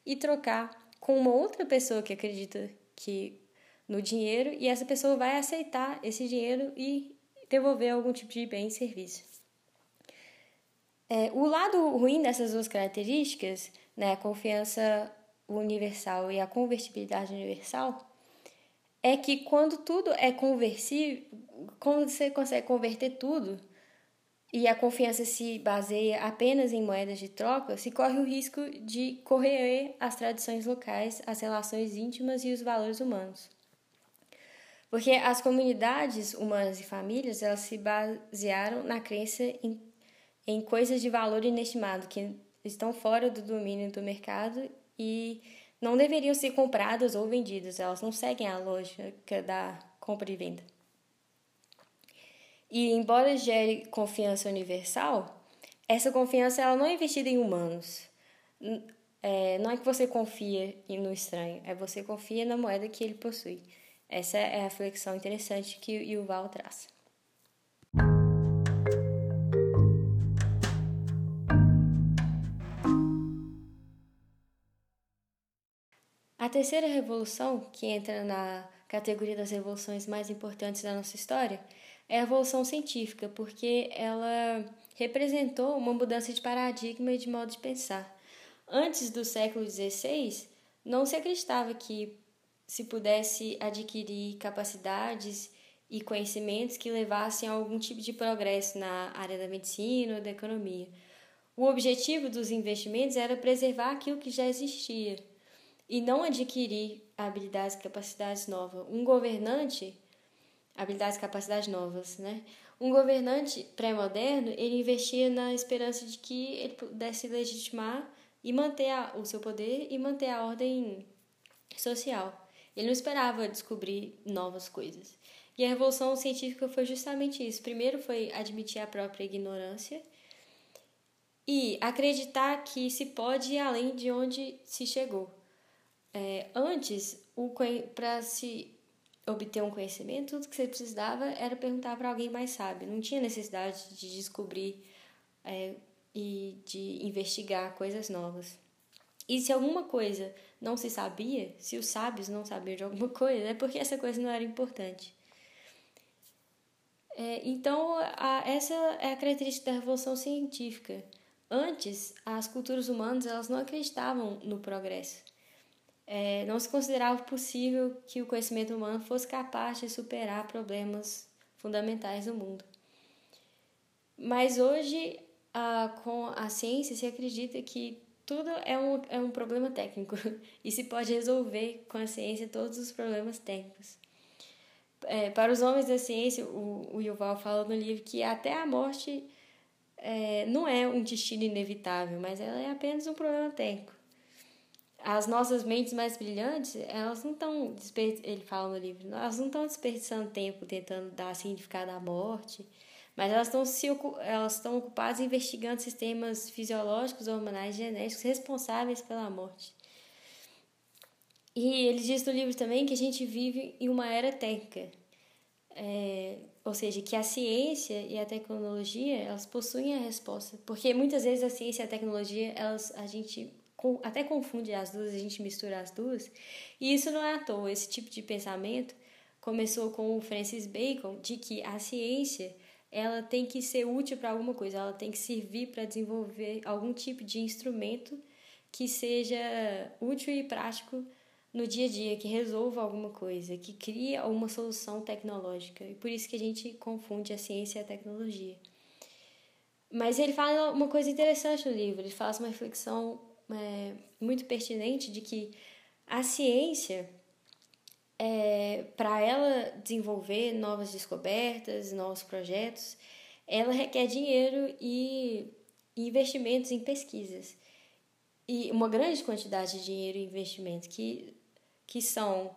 Speaker 1: e trocar com uma outra pessoa que acredita que no dinheiro e essa pessoa vai aceitar esse dinheiro e devolver algum tipo de bem e serviço. É, o lado ruim dessas duas características, né, a confiança universal e a convertibilidade universal, é que quando tudo é conversível, quando você consegue converter tudo e a confiança se baseia apenas em moedas de troca, se corre o risco de correr as tradições locais, as relações íntimas e os valores humanos. Porque as comunidades humanas e famílias, elas se basearam na crença em, em coisas de valor inestimado, que estão fora do domínio do mercado e não deveriam ser compradas ou vendidas, elas não seguem a lógica da compra e venda. E embora gere confiança universal, essa confiança ela não é investida em humanos. É, não é que você confia no estranho, é você confia na moeda que ele possui. Essa é a reflexão interessante que o Yuval traz. A terceira revolução, que entra na categoria das revoluções mais importantes da nossa história, é a revolução científica, porque ela representou uma mudança de paradigma e de modo de pensar. Antes do século XVI, não se acreditava que se pudesse adquirir capacidades e conhecimentos que levassem a algum tipo de progresso na área da medicina ou da economia. O objetivo dos investimentos era preservar aquilo que já existia e não adquirir habilidades e capacidades novas. Um governante, habilidades e capacidades novas, né? Um governante pré-moderno, ele investia na esperança de que ele pudesse legitimar e manter a, o seu poder e manter a ordem social. Ele não esperava descobrir novas coisas. E a revolução científica foi justamente isso. Primeiro foi admitir a própria ignorância e acreditar que se pode ir além de onde se chegou. É, antes, para se obter um conhecimento, tudo que você precisava era perguntar para alguém mais sábio. Não tinha necessidade de descobrir é, e de investigar coisas novas. E se alguma coisa não se sabia, se os sábios não sabiam de alguma coisa, é porque essa coisa não era importante. É, então, a, essa é a característica da revolução científica. Antes, as culturas humanas elas não acreditavam no progresso. É, não se considerava possível que o conhecimento humano fosse capaz de superar problemas fundamentais do mundo. Mas hoje ah, com a ciência se acredita que tudo é um, é um problema técnico e se pode resolver com a ciência todos os problemas técnicos. É, para os homens da ciência, o, o Yuval fala no livro que até a morte é, não é um destino inevitável, mas ela é apenas um problema técnico. As nossas mentes mais brilhantes, elas não estão, ele fala no livro, elas não estão desperdiçando tempo tentando dar significado à morte, mas elas estão, se, elas estão ocupadas investigando sistemas fisiológicos, hormonais genéticos responsáveis pela morte. E ele diz no livro também que a gente vive em uma era técnica, é, ou seja, que a ciência e a tecnologia elas possuem a resposta, porque muitas vezes a ciência e a tecnologia elas a gente até confunde as duas, a gente mistura as duas, e isso não é à toa. Esse tipo de pensamento começou com o Francis Bacon de que a ciência ela tem que ser útil para alguma coisa, ela tem que servir para desenvolver algum tipo de instrumento que seja útil e prático no dia a dia, que resolva alguma coisa, que crie uma solução tecnológica. E por isso que a gente confunde a ciência e a tecnologia. Mas ele fala uma coisa interessante no livro, ele faz uma reflexão é, muito pertinente de que a ciência é, para ela desenvolver novas descobertas, novos projetos, ela requer dinheiro e investimentos em pesquisas. E uma grande quantidade de dinheiro e investimentos que, que são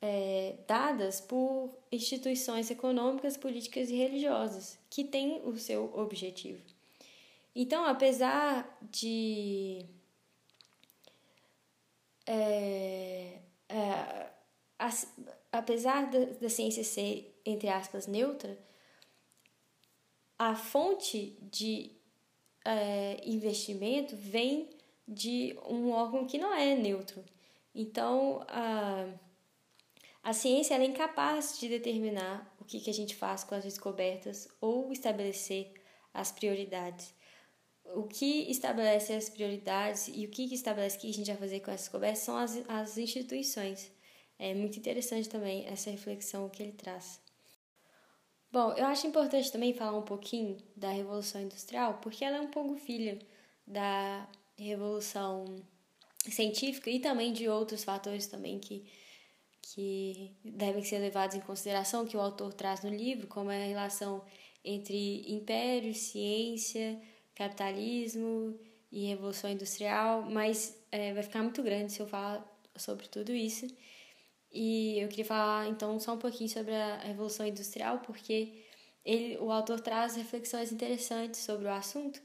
Speaker 1: é, dadas por instituições econômicas, políticas e religiosas, que têm o seu objetivo. Então, apesar de. É, é, apesar da, da ciência ser, entre aspas, neutra, a fonte de é, investimento vem de um órgão que não é neutro. Então, a, a ciência é incapaz de determinar o que, que a gente faz com as descobertas ou estabelecer as prioridades. O que estabelece as prioridades e o que, estabelece que a gente vai fazer com as descobertas são as, as instituições. É muito interessante também essa reflexão que ele traz. Bom, eu acho importante também falar um pouquinho da Revolução Industrial, porque ela é um pouco filha da Revolução Científica e também de outros fatores também que, que devem ser levados em consideração, que o autor traz no livro, como é a relação entre império, ciência, capitalismo e Revolução Industrial, mas é, vai ficar muito grande se eu falar sobre tudo isso. E eu queria falar então só um pouquinho sobre a Revolução Industrial, porque ele, o autor traz reflexões interessantes sobre o assunto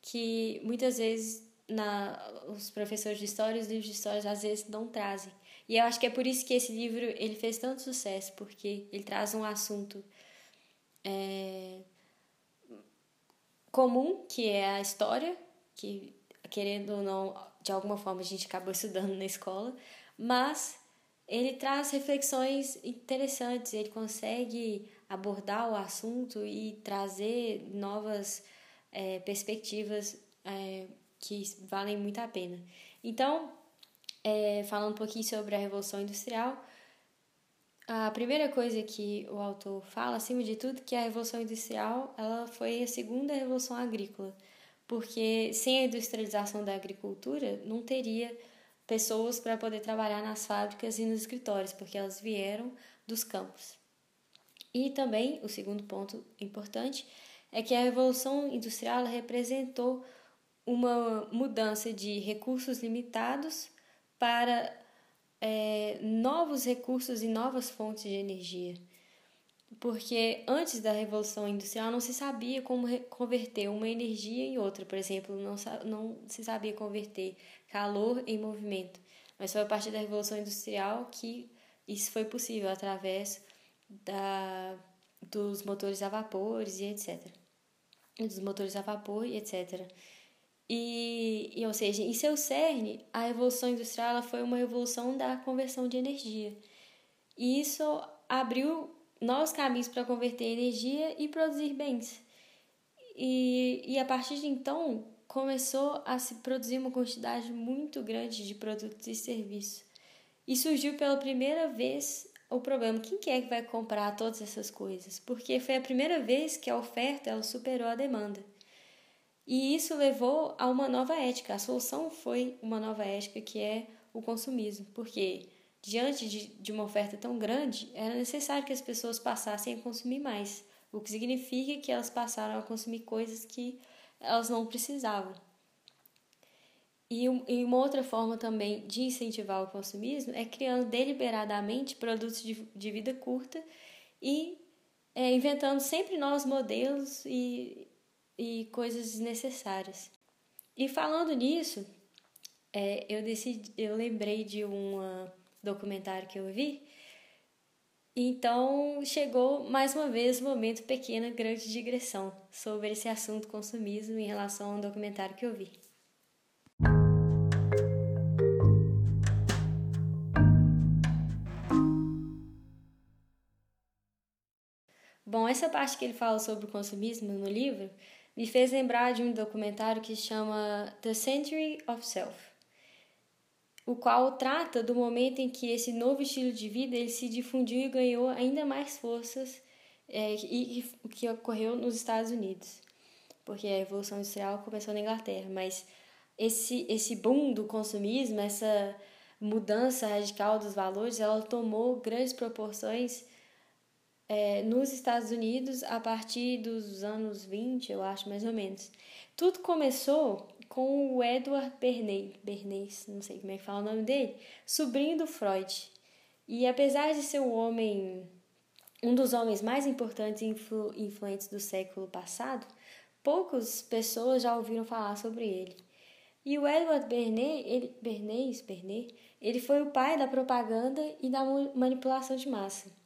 Speaker 1: que muitas vezes na, os professores de história, os livros de história às vezes não trazem. E eu acho que é por isso que esse livro ele fez tanto sucesso, porque ele traz um assunto é, comum, que é a história, que querendo ou não, de alguma forma a gente acabou estudando na escola, mas ele traz reflexões interessantes, ele consegue abordar o assunto e trazer novas é, perspectivas é, que valem muito a pena. Então, é, falando um pouquinho sobre a Revolução Industrial, a primeira coisa que o autor fala, acima de tudo, que a Revolução Industrial ela foi a segunda revolução agrícola, porque sem a industrialização da agricultura não teria pessoas para poder trabalhar nas fábricas e nos escritórios, porque elas vieram dos campos. E também, o segundo ponto importante, é que a Revolução Industrial representou uma mudança de recursos limitados para é, novos recursos e novas fontes de energia. Porque antes da Revolução Industrial não se sabia como converter uma energia em outra. Por exemplo, não, não se sabia converter calor em movimento. Mas foi a partir da Revolução Industrial que isso foi possível através da, dos motores a vapores e etc. Dos motores a vapor e etc. E, e, ou seja, em seu cerne, a Revolução Industrial ela foi uma revolução da conversão de energia. E isso abriu novos caminhos para converter energia e produzir bens. E, e a partir de então, começou a se produzir uma quantidade muito grande de produtos e serviços. E surgiu pela primeira vez o problema: quem que é que vai comprar todas essas coisas? Porque foi a primeira vez que a oferta ela superou a demanda. E isso levou a uma nova ética. A solução foi uma nova ética que é o consumismo, porque diante de, de uma oferta tão grande, era necessário que as pessoas passassem a consumir mais, o que significa que elas passaram a consumir coisas que elas não precisavam. E, e uma outra forma também de incentivar o consumismo é criando deliberadamente produtos de, de vida curta e é, inventando sempre novos modelos e, e coisas desnecessárias. E falando nisso, é, eu decidi, eu lembrei de um documentário que eu vi. Então chegou mais uma vez o um momento pequena, grande digressão sobre esse assunto consumismo em relação ao documentário que eu vi. Bom, essa parte que ele fala sobre o consumismo no livro me fez lembrar de um documentário que chama The Century of Self, o qual trata do momento em que esse novo estilo de vida ele se difundiu e ganhou ainda mais forças é, e o que ocorreu nos Estados Unidos, porque a Revolução Industrial começou na Inglaterra, mas esse, esse boom do consumismo, essa mudança radical dos valores, ela tomou grandes proporções é, nos Estados Unidos a partir dos anos 20, eu acho, mais ou menos. Tudo começou com o Edward Bernays, Bernays, não sei como é que fala o nome dele, sobrinho do Freud. E apesar de ser um homem, um dos homens mais importantes e influ, influentes do século passado, poucas pessoas já ouviram falar sobre ele. E o Edward Bernays, ele, Bernays, Bernays, ele foi o pai da propaganda e da manipulação de massa.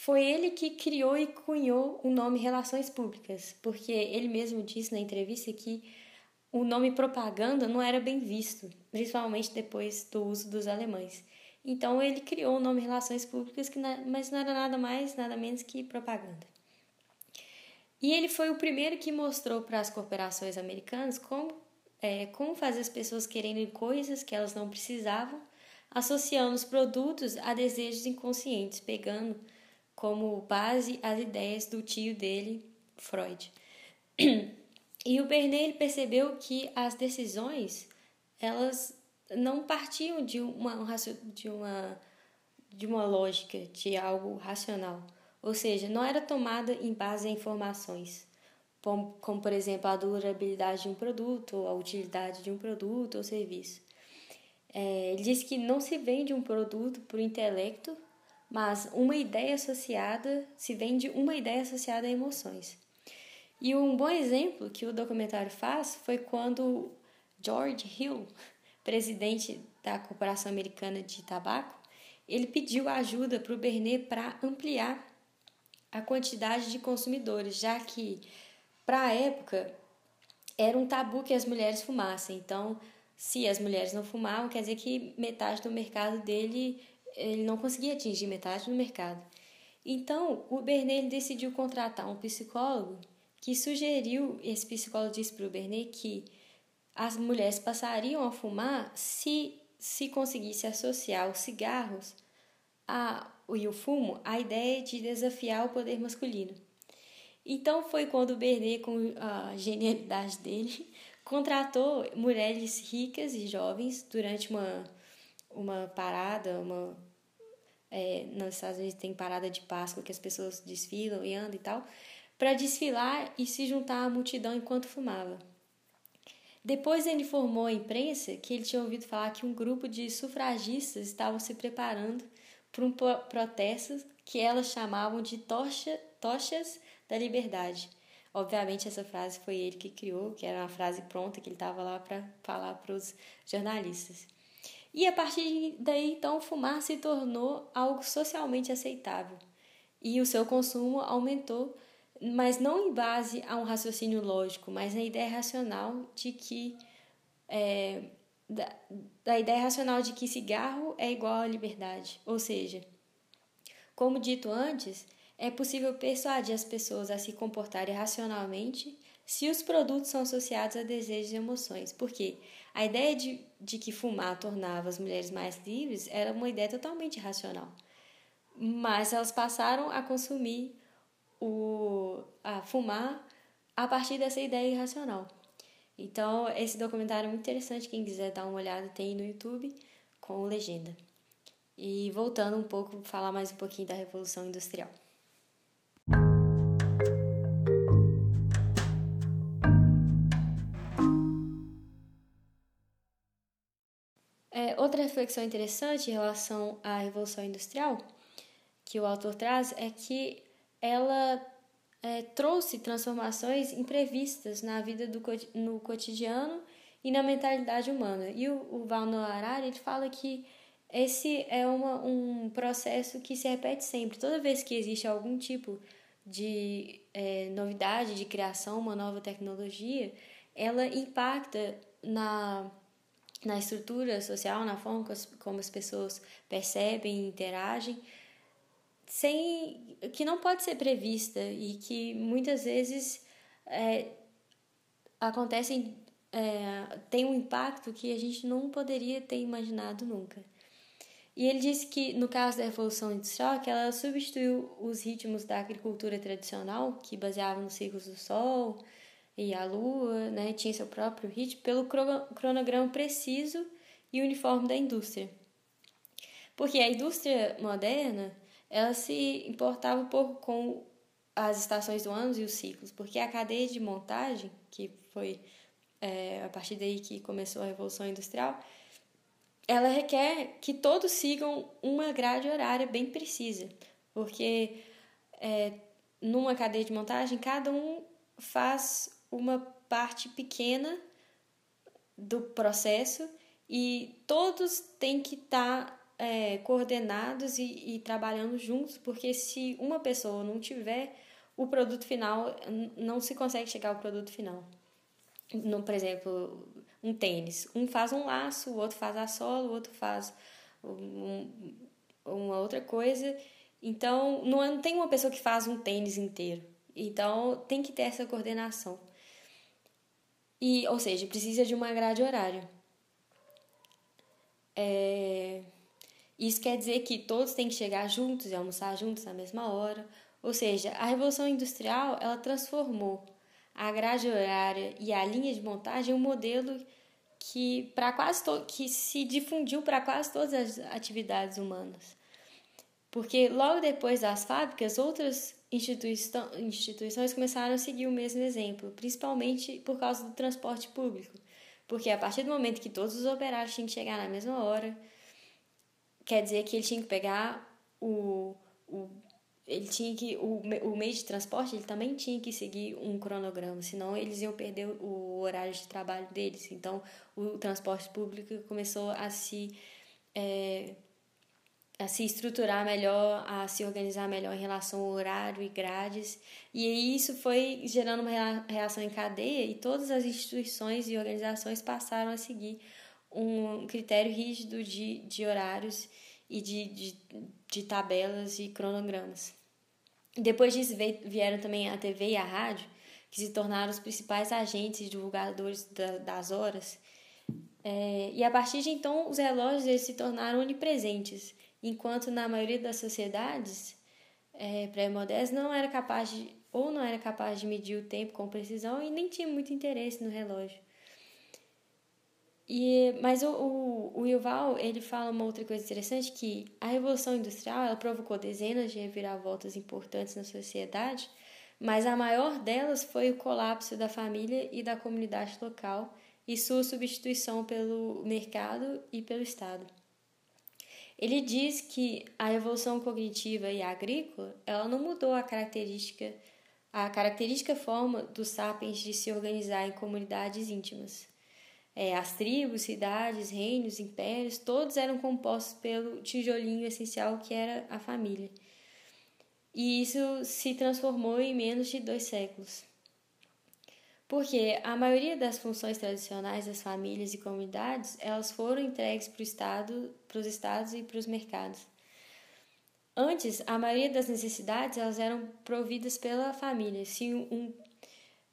Speaker 1: Foi ele que criou e cunhou o nome Relações Públicas, porque ele mesmo disse na entrevista que o nome propaganda não era bem visto, principalmente depois do uso dos alemães. Então ele criou o nome Relações Públicas, que mas não era nada mais, nada menos que propaganda. E ele foi o primeiro que mostrou para as corporações americanas como, é, como fazer as pessoas quererem coisas que elas não precisavam, associando os produtos a desejos inconscientes, pegando como base as ideias do tio dele, Freud. E o Bernet percebeu que as decisões elas não partiam de uma, de uma, de uma lógica, de algo racional. Ou seja, não era tomada em base a informações. como, como por exemplo a durabilidade de um produto, ou a utilidade de um produto ou serviço. É, ele diz que não se vende um produto por intelecto, mas uma ideia associada, se vende uma ideia associada a emoções. E um bom exemplo que o documentário faz foi quando George Hill, presidente da Corporação Americana de Tabaco, ele pediu ajuda para o Bernet para ampliar a quantidade de consumidores, já que para a época era um tabu que as mulheres fumassem. Então, se as mulheres não fumavam, quer dizer que metade do mercado dele ele não conseguia atingir metade do mercado. Então, o Bernet decidiu contratar um psicólogo que sugeriu, esse psicólogo disse para o Bernet que as mulheres passariam a fumar se se conseguisse associar os cigarros a, e o fumo à ideia de desafiar o poder masculino. Então foi quando o Bernet, com a genialidade dele, contratou mulheres ricas e jovens durante uma, uma parada, uma, é, nos Estados Unidos tem parada de Páscoa que as pessoas desfilam e andam e tal, para desfilar e se juntar à multidão enquanto fumava. Depois ele informou à imprensa que ele tinha ouvido falar que um grupo de sufragistas estavam se preparando para um protesto que elas chamavam de tocha, tochas da liberdade. Obviamente essa frase foi ele que criou, que era uma frase pronta que ele estava lá para falar para os jornalistas. E a partir daí, então, fumar se tornou algo socialmente aceitável. E o seu consumo aumentou mas não em base a um raciocínio lógico, mas na ideia racional de que é, da, da ideia racional de que cigarro é igual à liberdade. Ou seja, como dito antes, é possível persuadir as pessoas a se comportarem racionalmente se os produtos são associados a desejos e emoções. Porque a ideia de, de que fumar tornava as mulheres mais livres era uma ideia totalmente racional. Mas elas passaram a consumir o, a fumar a partir dessa ideia irracional. Então, esse documentário é muito interessante. Quem quiser dar uma olhada, tem no YouTube com legenda. E voltando um pouco, falar mais um pouquinho da Revolução Industrial. É, outra reflexão interessante em relação à Revolução Industrial que o autor traz é que ela é, trouxe transformações imprevistas na vida do no cotidiano e na mentalidade humana. E o, o Val Noah ele fala que esse é uma, um processo que se repete sempre. Toda vez que existe algum tipo de é, novidade, de criação, uma nova tecnologia, ela impacta na, na estrutura social, na forma como as pessoas percebem e interagem sem que não pode ser prevista e que muitas vezes é, acontecem é, tem um impacto que a gente não poderia ter imaginado nunca. E ele disse que no caso da revolução industrial, que ela substituiu os ritmos da agricultura tradicional, que baseavam nos ciclos do sol e a lua, né, tinha seu próprio ritmo, pelo cronograma preciso e uniforme da indústria. Porque a indústria moderna ela se importava pouco com as estações do ano e os ciclos, porque a cadeia de montagem, que foi é, a partir daí que começou a Revolução Industrial, ela requer que todos sigam uma grade horária bem precisa, porque é, numa cadeia de montagem, cada um faz uma parte pequena do processo e todos têm que estar tá é, coordenados e, e trabalhando juntos, porque se uma pessoa não tiver o produto final, não se consegue chegar ao produto final. No, por exemplo, um tênis. Um faz um laço, o outro faz a sola, o outro faz um, uma outra coisa. Então, não, é, não tem uma pessoa que faz um tênis inteiro. Então, tem que ter essa coordenação. E, ou seja, precisa de uma grade horária. É... Isso quer dizer que todos têm que chegar juntos e almoçar juntos na mesma hora. Ou seja, a Revolução Industrial ela transformou a grade horária e a linha de montagem em um modelo que, para quase que se difundiu para quase todas as atividades humanas. Porque logo depois das fábricas, outras instituições começaram a seguir o mesmo exemplo, principalmente por causa do transporte público. Porque a partir do momento que todos os operários tinham que chegar na mesma hora, quer dizer que ele tinha que pegar o, o ele tinha que o, o meio de transporte ele também tinha que seguir um cronograma senão eles iam perder o horário de trabalho deles então o transporte público começou a se é, a se estruturar melhor a se organizar melhor em relação ao horário e grades e isso foi gerando uma reação em cadeia e todas as instituições e organizações passaram a seguir um critério rígido de, de horários e de, de, de tabelas e cronogramas. Depois disso vieram também a TV e a rádio, que se tornaram os principais agentes e divulgadores das horas. É, e a partir de então, os relógios eles se tornaram onipresentes, enquanto na maioria das sociedades é, pré-modernas não era capaz de, ou não era capaz de medir o tempo com precisão e nem tinha muito interesse no relógio. E, mas o, o, o Yuval, ele fala uma outra coisa interessante, que a Revolução Industrial, ela provocou dezenas de reviravoltas importantes na sociedade, mas a maior delas foi o colapso da família e da comunidade local e sua substituição pelo mercado e pelo Estado. Ele diz que a revolução cognitiva e agrícola, ela não mudou a característica a característica forma dos sapiens de se organizar em comunidades íntimas. É, as tribos, cidades, reinos, impérios, todos eram compostos pelo tijolinho essencial que era a família. E isso se transformou em menos de dois séculos. Porque a maioria das funções tradicionais das famílias e comunidades, elas foram entregues para o Estado, para os estados e para os mercados. Antes, a maioria das necessidades elas eram providas pela família. Se um,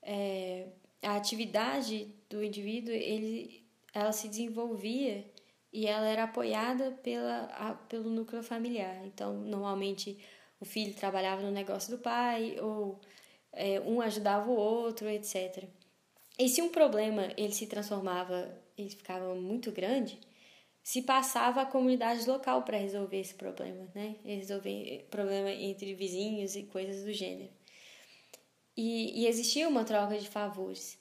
Speaker 1: é, a atividade do indivíduo ele, ela se desenvolvia e ela era apoiada pela, a, pelo núcleo familiar. Então, normalmente, o filho trabalhava no negócio do pai ou é, um ajudava o outro, etc. E se um problema ele se transformava, ele ficava muito grande, se passava a comunidade local para resolver esse problema, né? Resolver problema entre vizinhos e coisas do gênero. E, e existia uma troca de favores.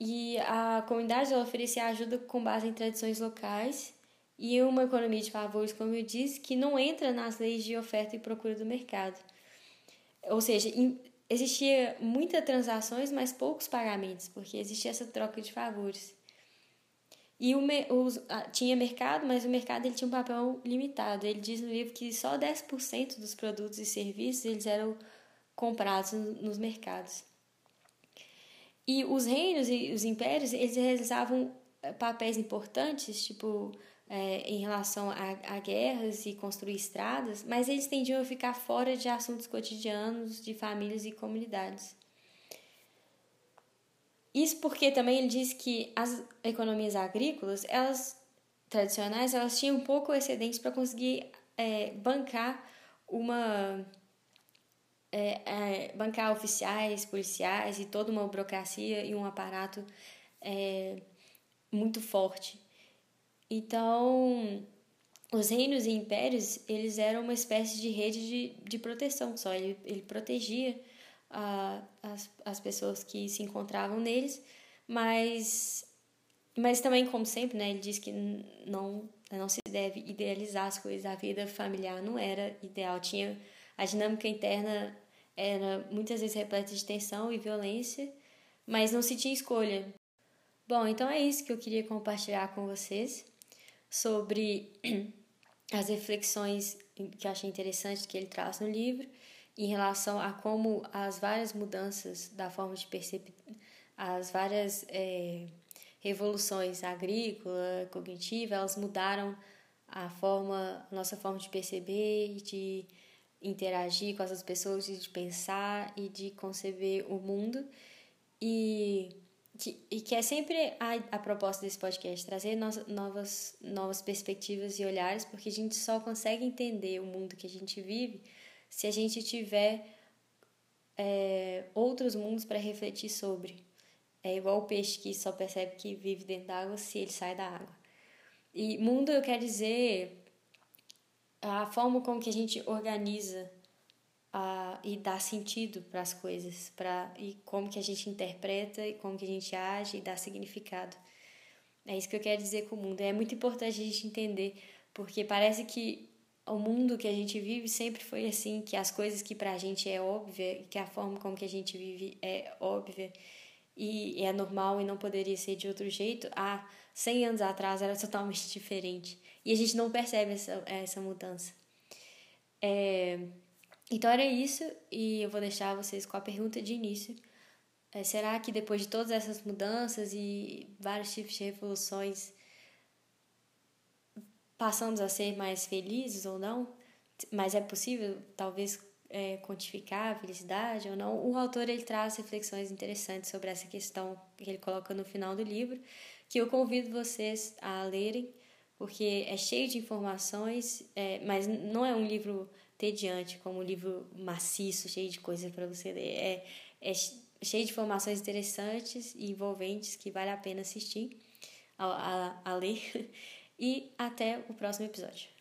Speaker 1: E a comunidade oferecia ajuda com base em tradições locais e uma economia de favores, como eu disse, que não entra nas leis de oferta e procura do mercado. Ou seja, existia muitas transações, mas poucos pagamentos, porque existia essa troca de favores. E o, tinha mercado, mas o mercado ele tinha um papel limitado. Ele diz no livro que só 10% dos produtos e serviços eles eram comprados nos mercados. E os reinos e os impérios, eles realizavam eh, papéis importantes, tipo, é, em relação a, a, guerras e construir estradas, mas eles tendiam a ficar fora de assuntos cotidianos de famílias e comunidades. Isso porque também ele diz que as economias agrícolas, elas tradicionais, elas tinham pouco excedente para conseguir é, bancar uma é, é, bancar oficiais, policiais e toda uma burocracia e um aparato é, muito forte. Então, os reinos e impérios, eles eram uma espécie de rede de, de proteção só. Ele, ele protegia a, as, as pessoas que se encontravam neles, mas, mas também, como sempre, né, ele diz que não, não se deve idealizar as coisas. A vida familiar não era ideal. Tinha a dinâmica interna era muitas vezes repleta de tensão e violência, mas não se tinha escolha. Bom, então é isso que eu queria compartilhar com vocês sobre as reflexões que achei interessantes que ele traz no livro em relação a como as várias mudanças da forma de perceber, as várias é, revoluções agrícola, cognitiva, elas mudaram a forma, nossa forma de perceber e de interagir com essas pessoas, de pensar e de conceber o mundo. E que, e que é sempre a, a proposta desse podcast, trazer no, novas, novas perspectivas e olhares, porque a gente só consegue entender o mundo que a gente vive se a gente tiver é, outros mundos para refletir sobre. É igual o peixe que só percebe que vive dentro da água se ele sai da água. E mundo eu quero dizer a forma como que a gente organiza uh, e dar sentido para as coisas, para e como que a gente interpreta e como que a gente age e dá significado. É isso que eu quero dizer com o mundo. É muito importante a gente entender, porque parece que o mundo que a gente vive sempre foi assim, que as coisas que para a gente é óbvia, que a forma como que a gente vive é óbvia e é normal e não poderia ser de outro jeito, há 100 anos atrás era totalmente diferente. E a gente não percebe essa, essa mudança. É, então era isso, e eu vou deixar vocês com a pergunta de início. É, será que depois de todas essas mudanças e vários tipos de revoluções, passamos a ser mais felizes ou não? Mas é possível, talvez, é, quantificar a felicidade ou não? O autor ele traz reflexões interessantes sobre essa questão que ele coloca no final do livro, que eu convido vocês a lerem, porque é cheio de informações, é, mas não é um livro tediante, como um livro maciço, cheio de coisa para você ler. É, é cheio de informações interessantes e envolventes que vale a pena assistir, a, a, a ler. E até o próximo episódio.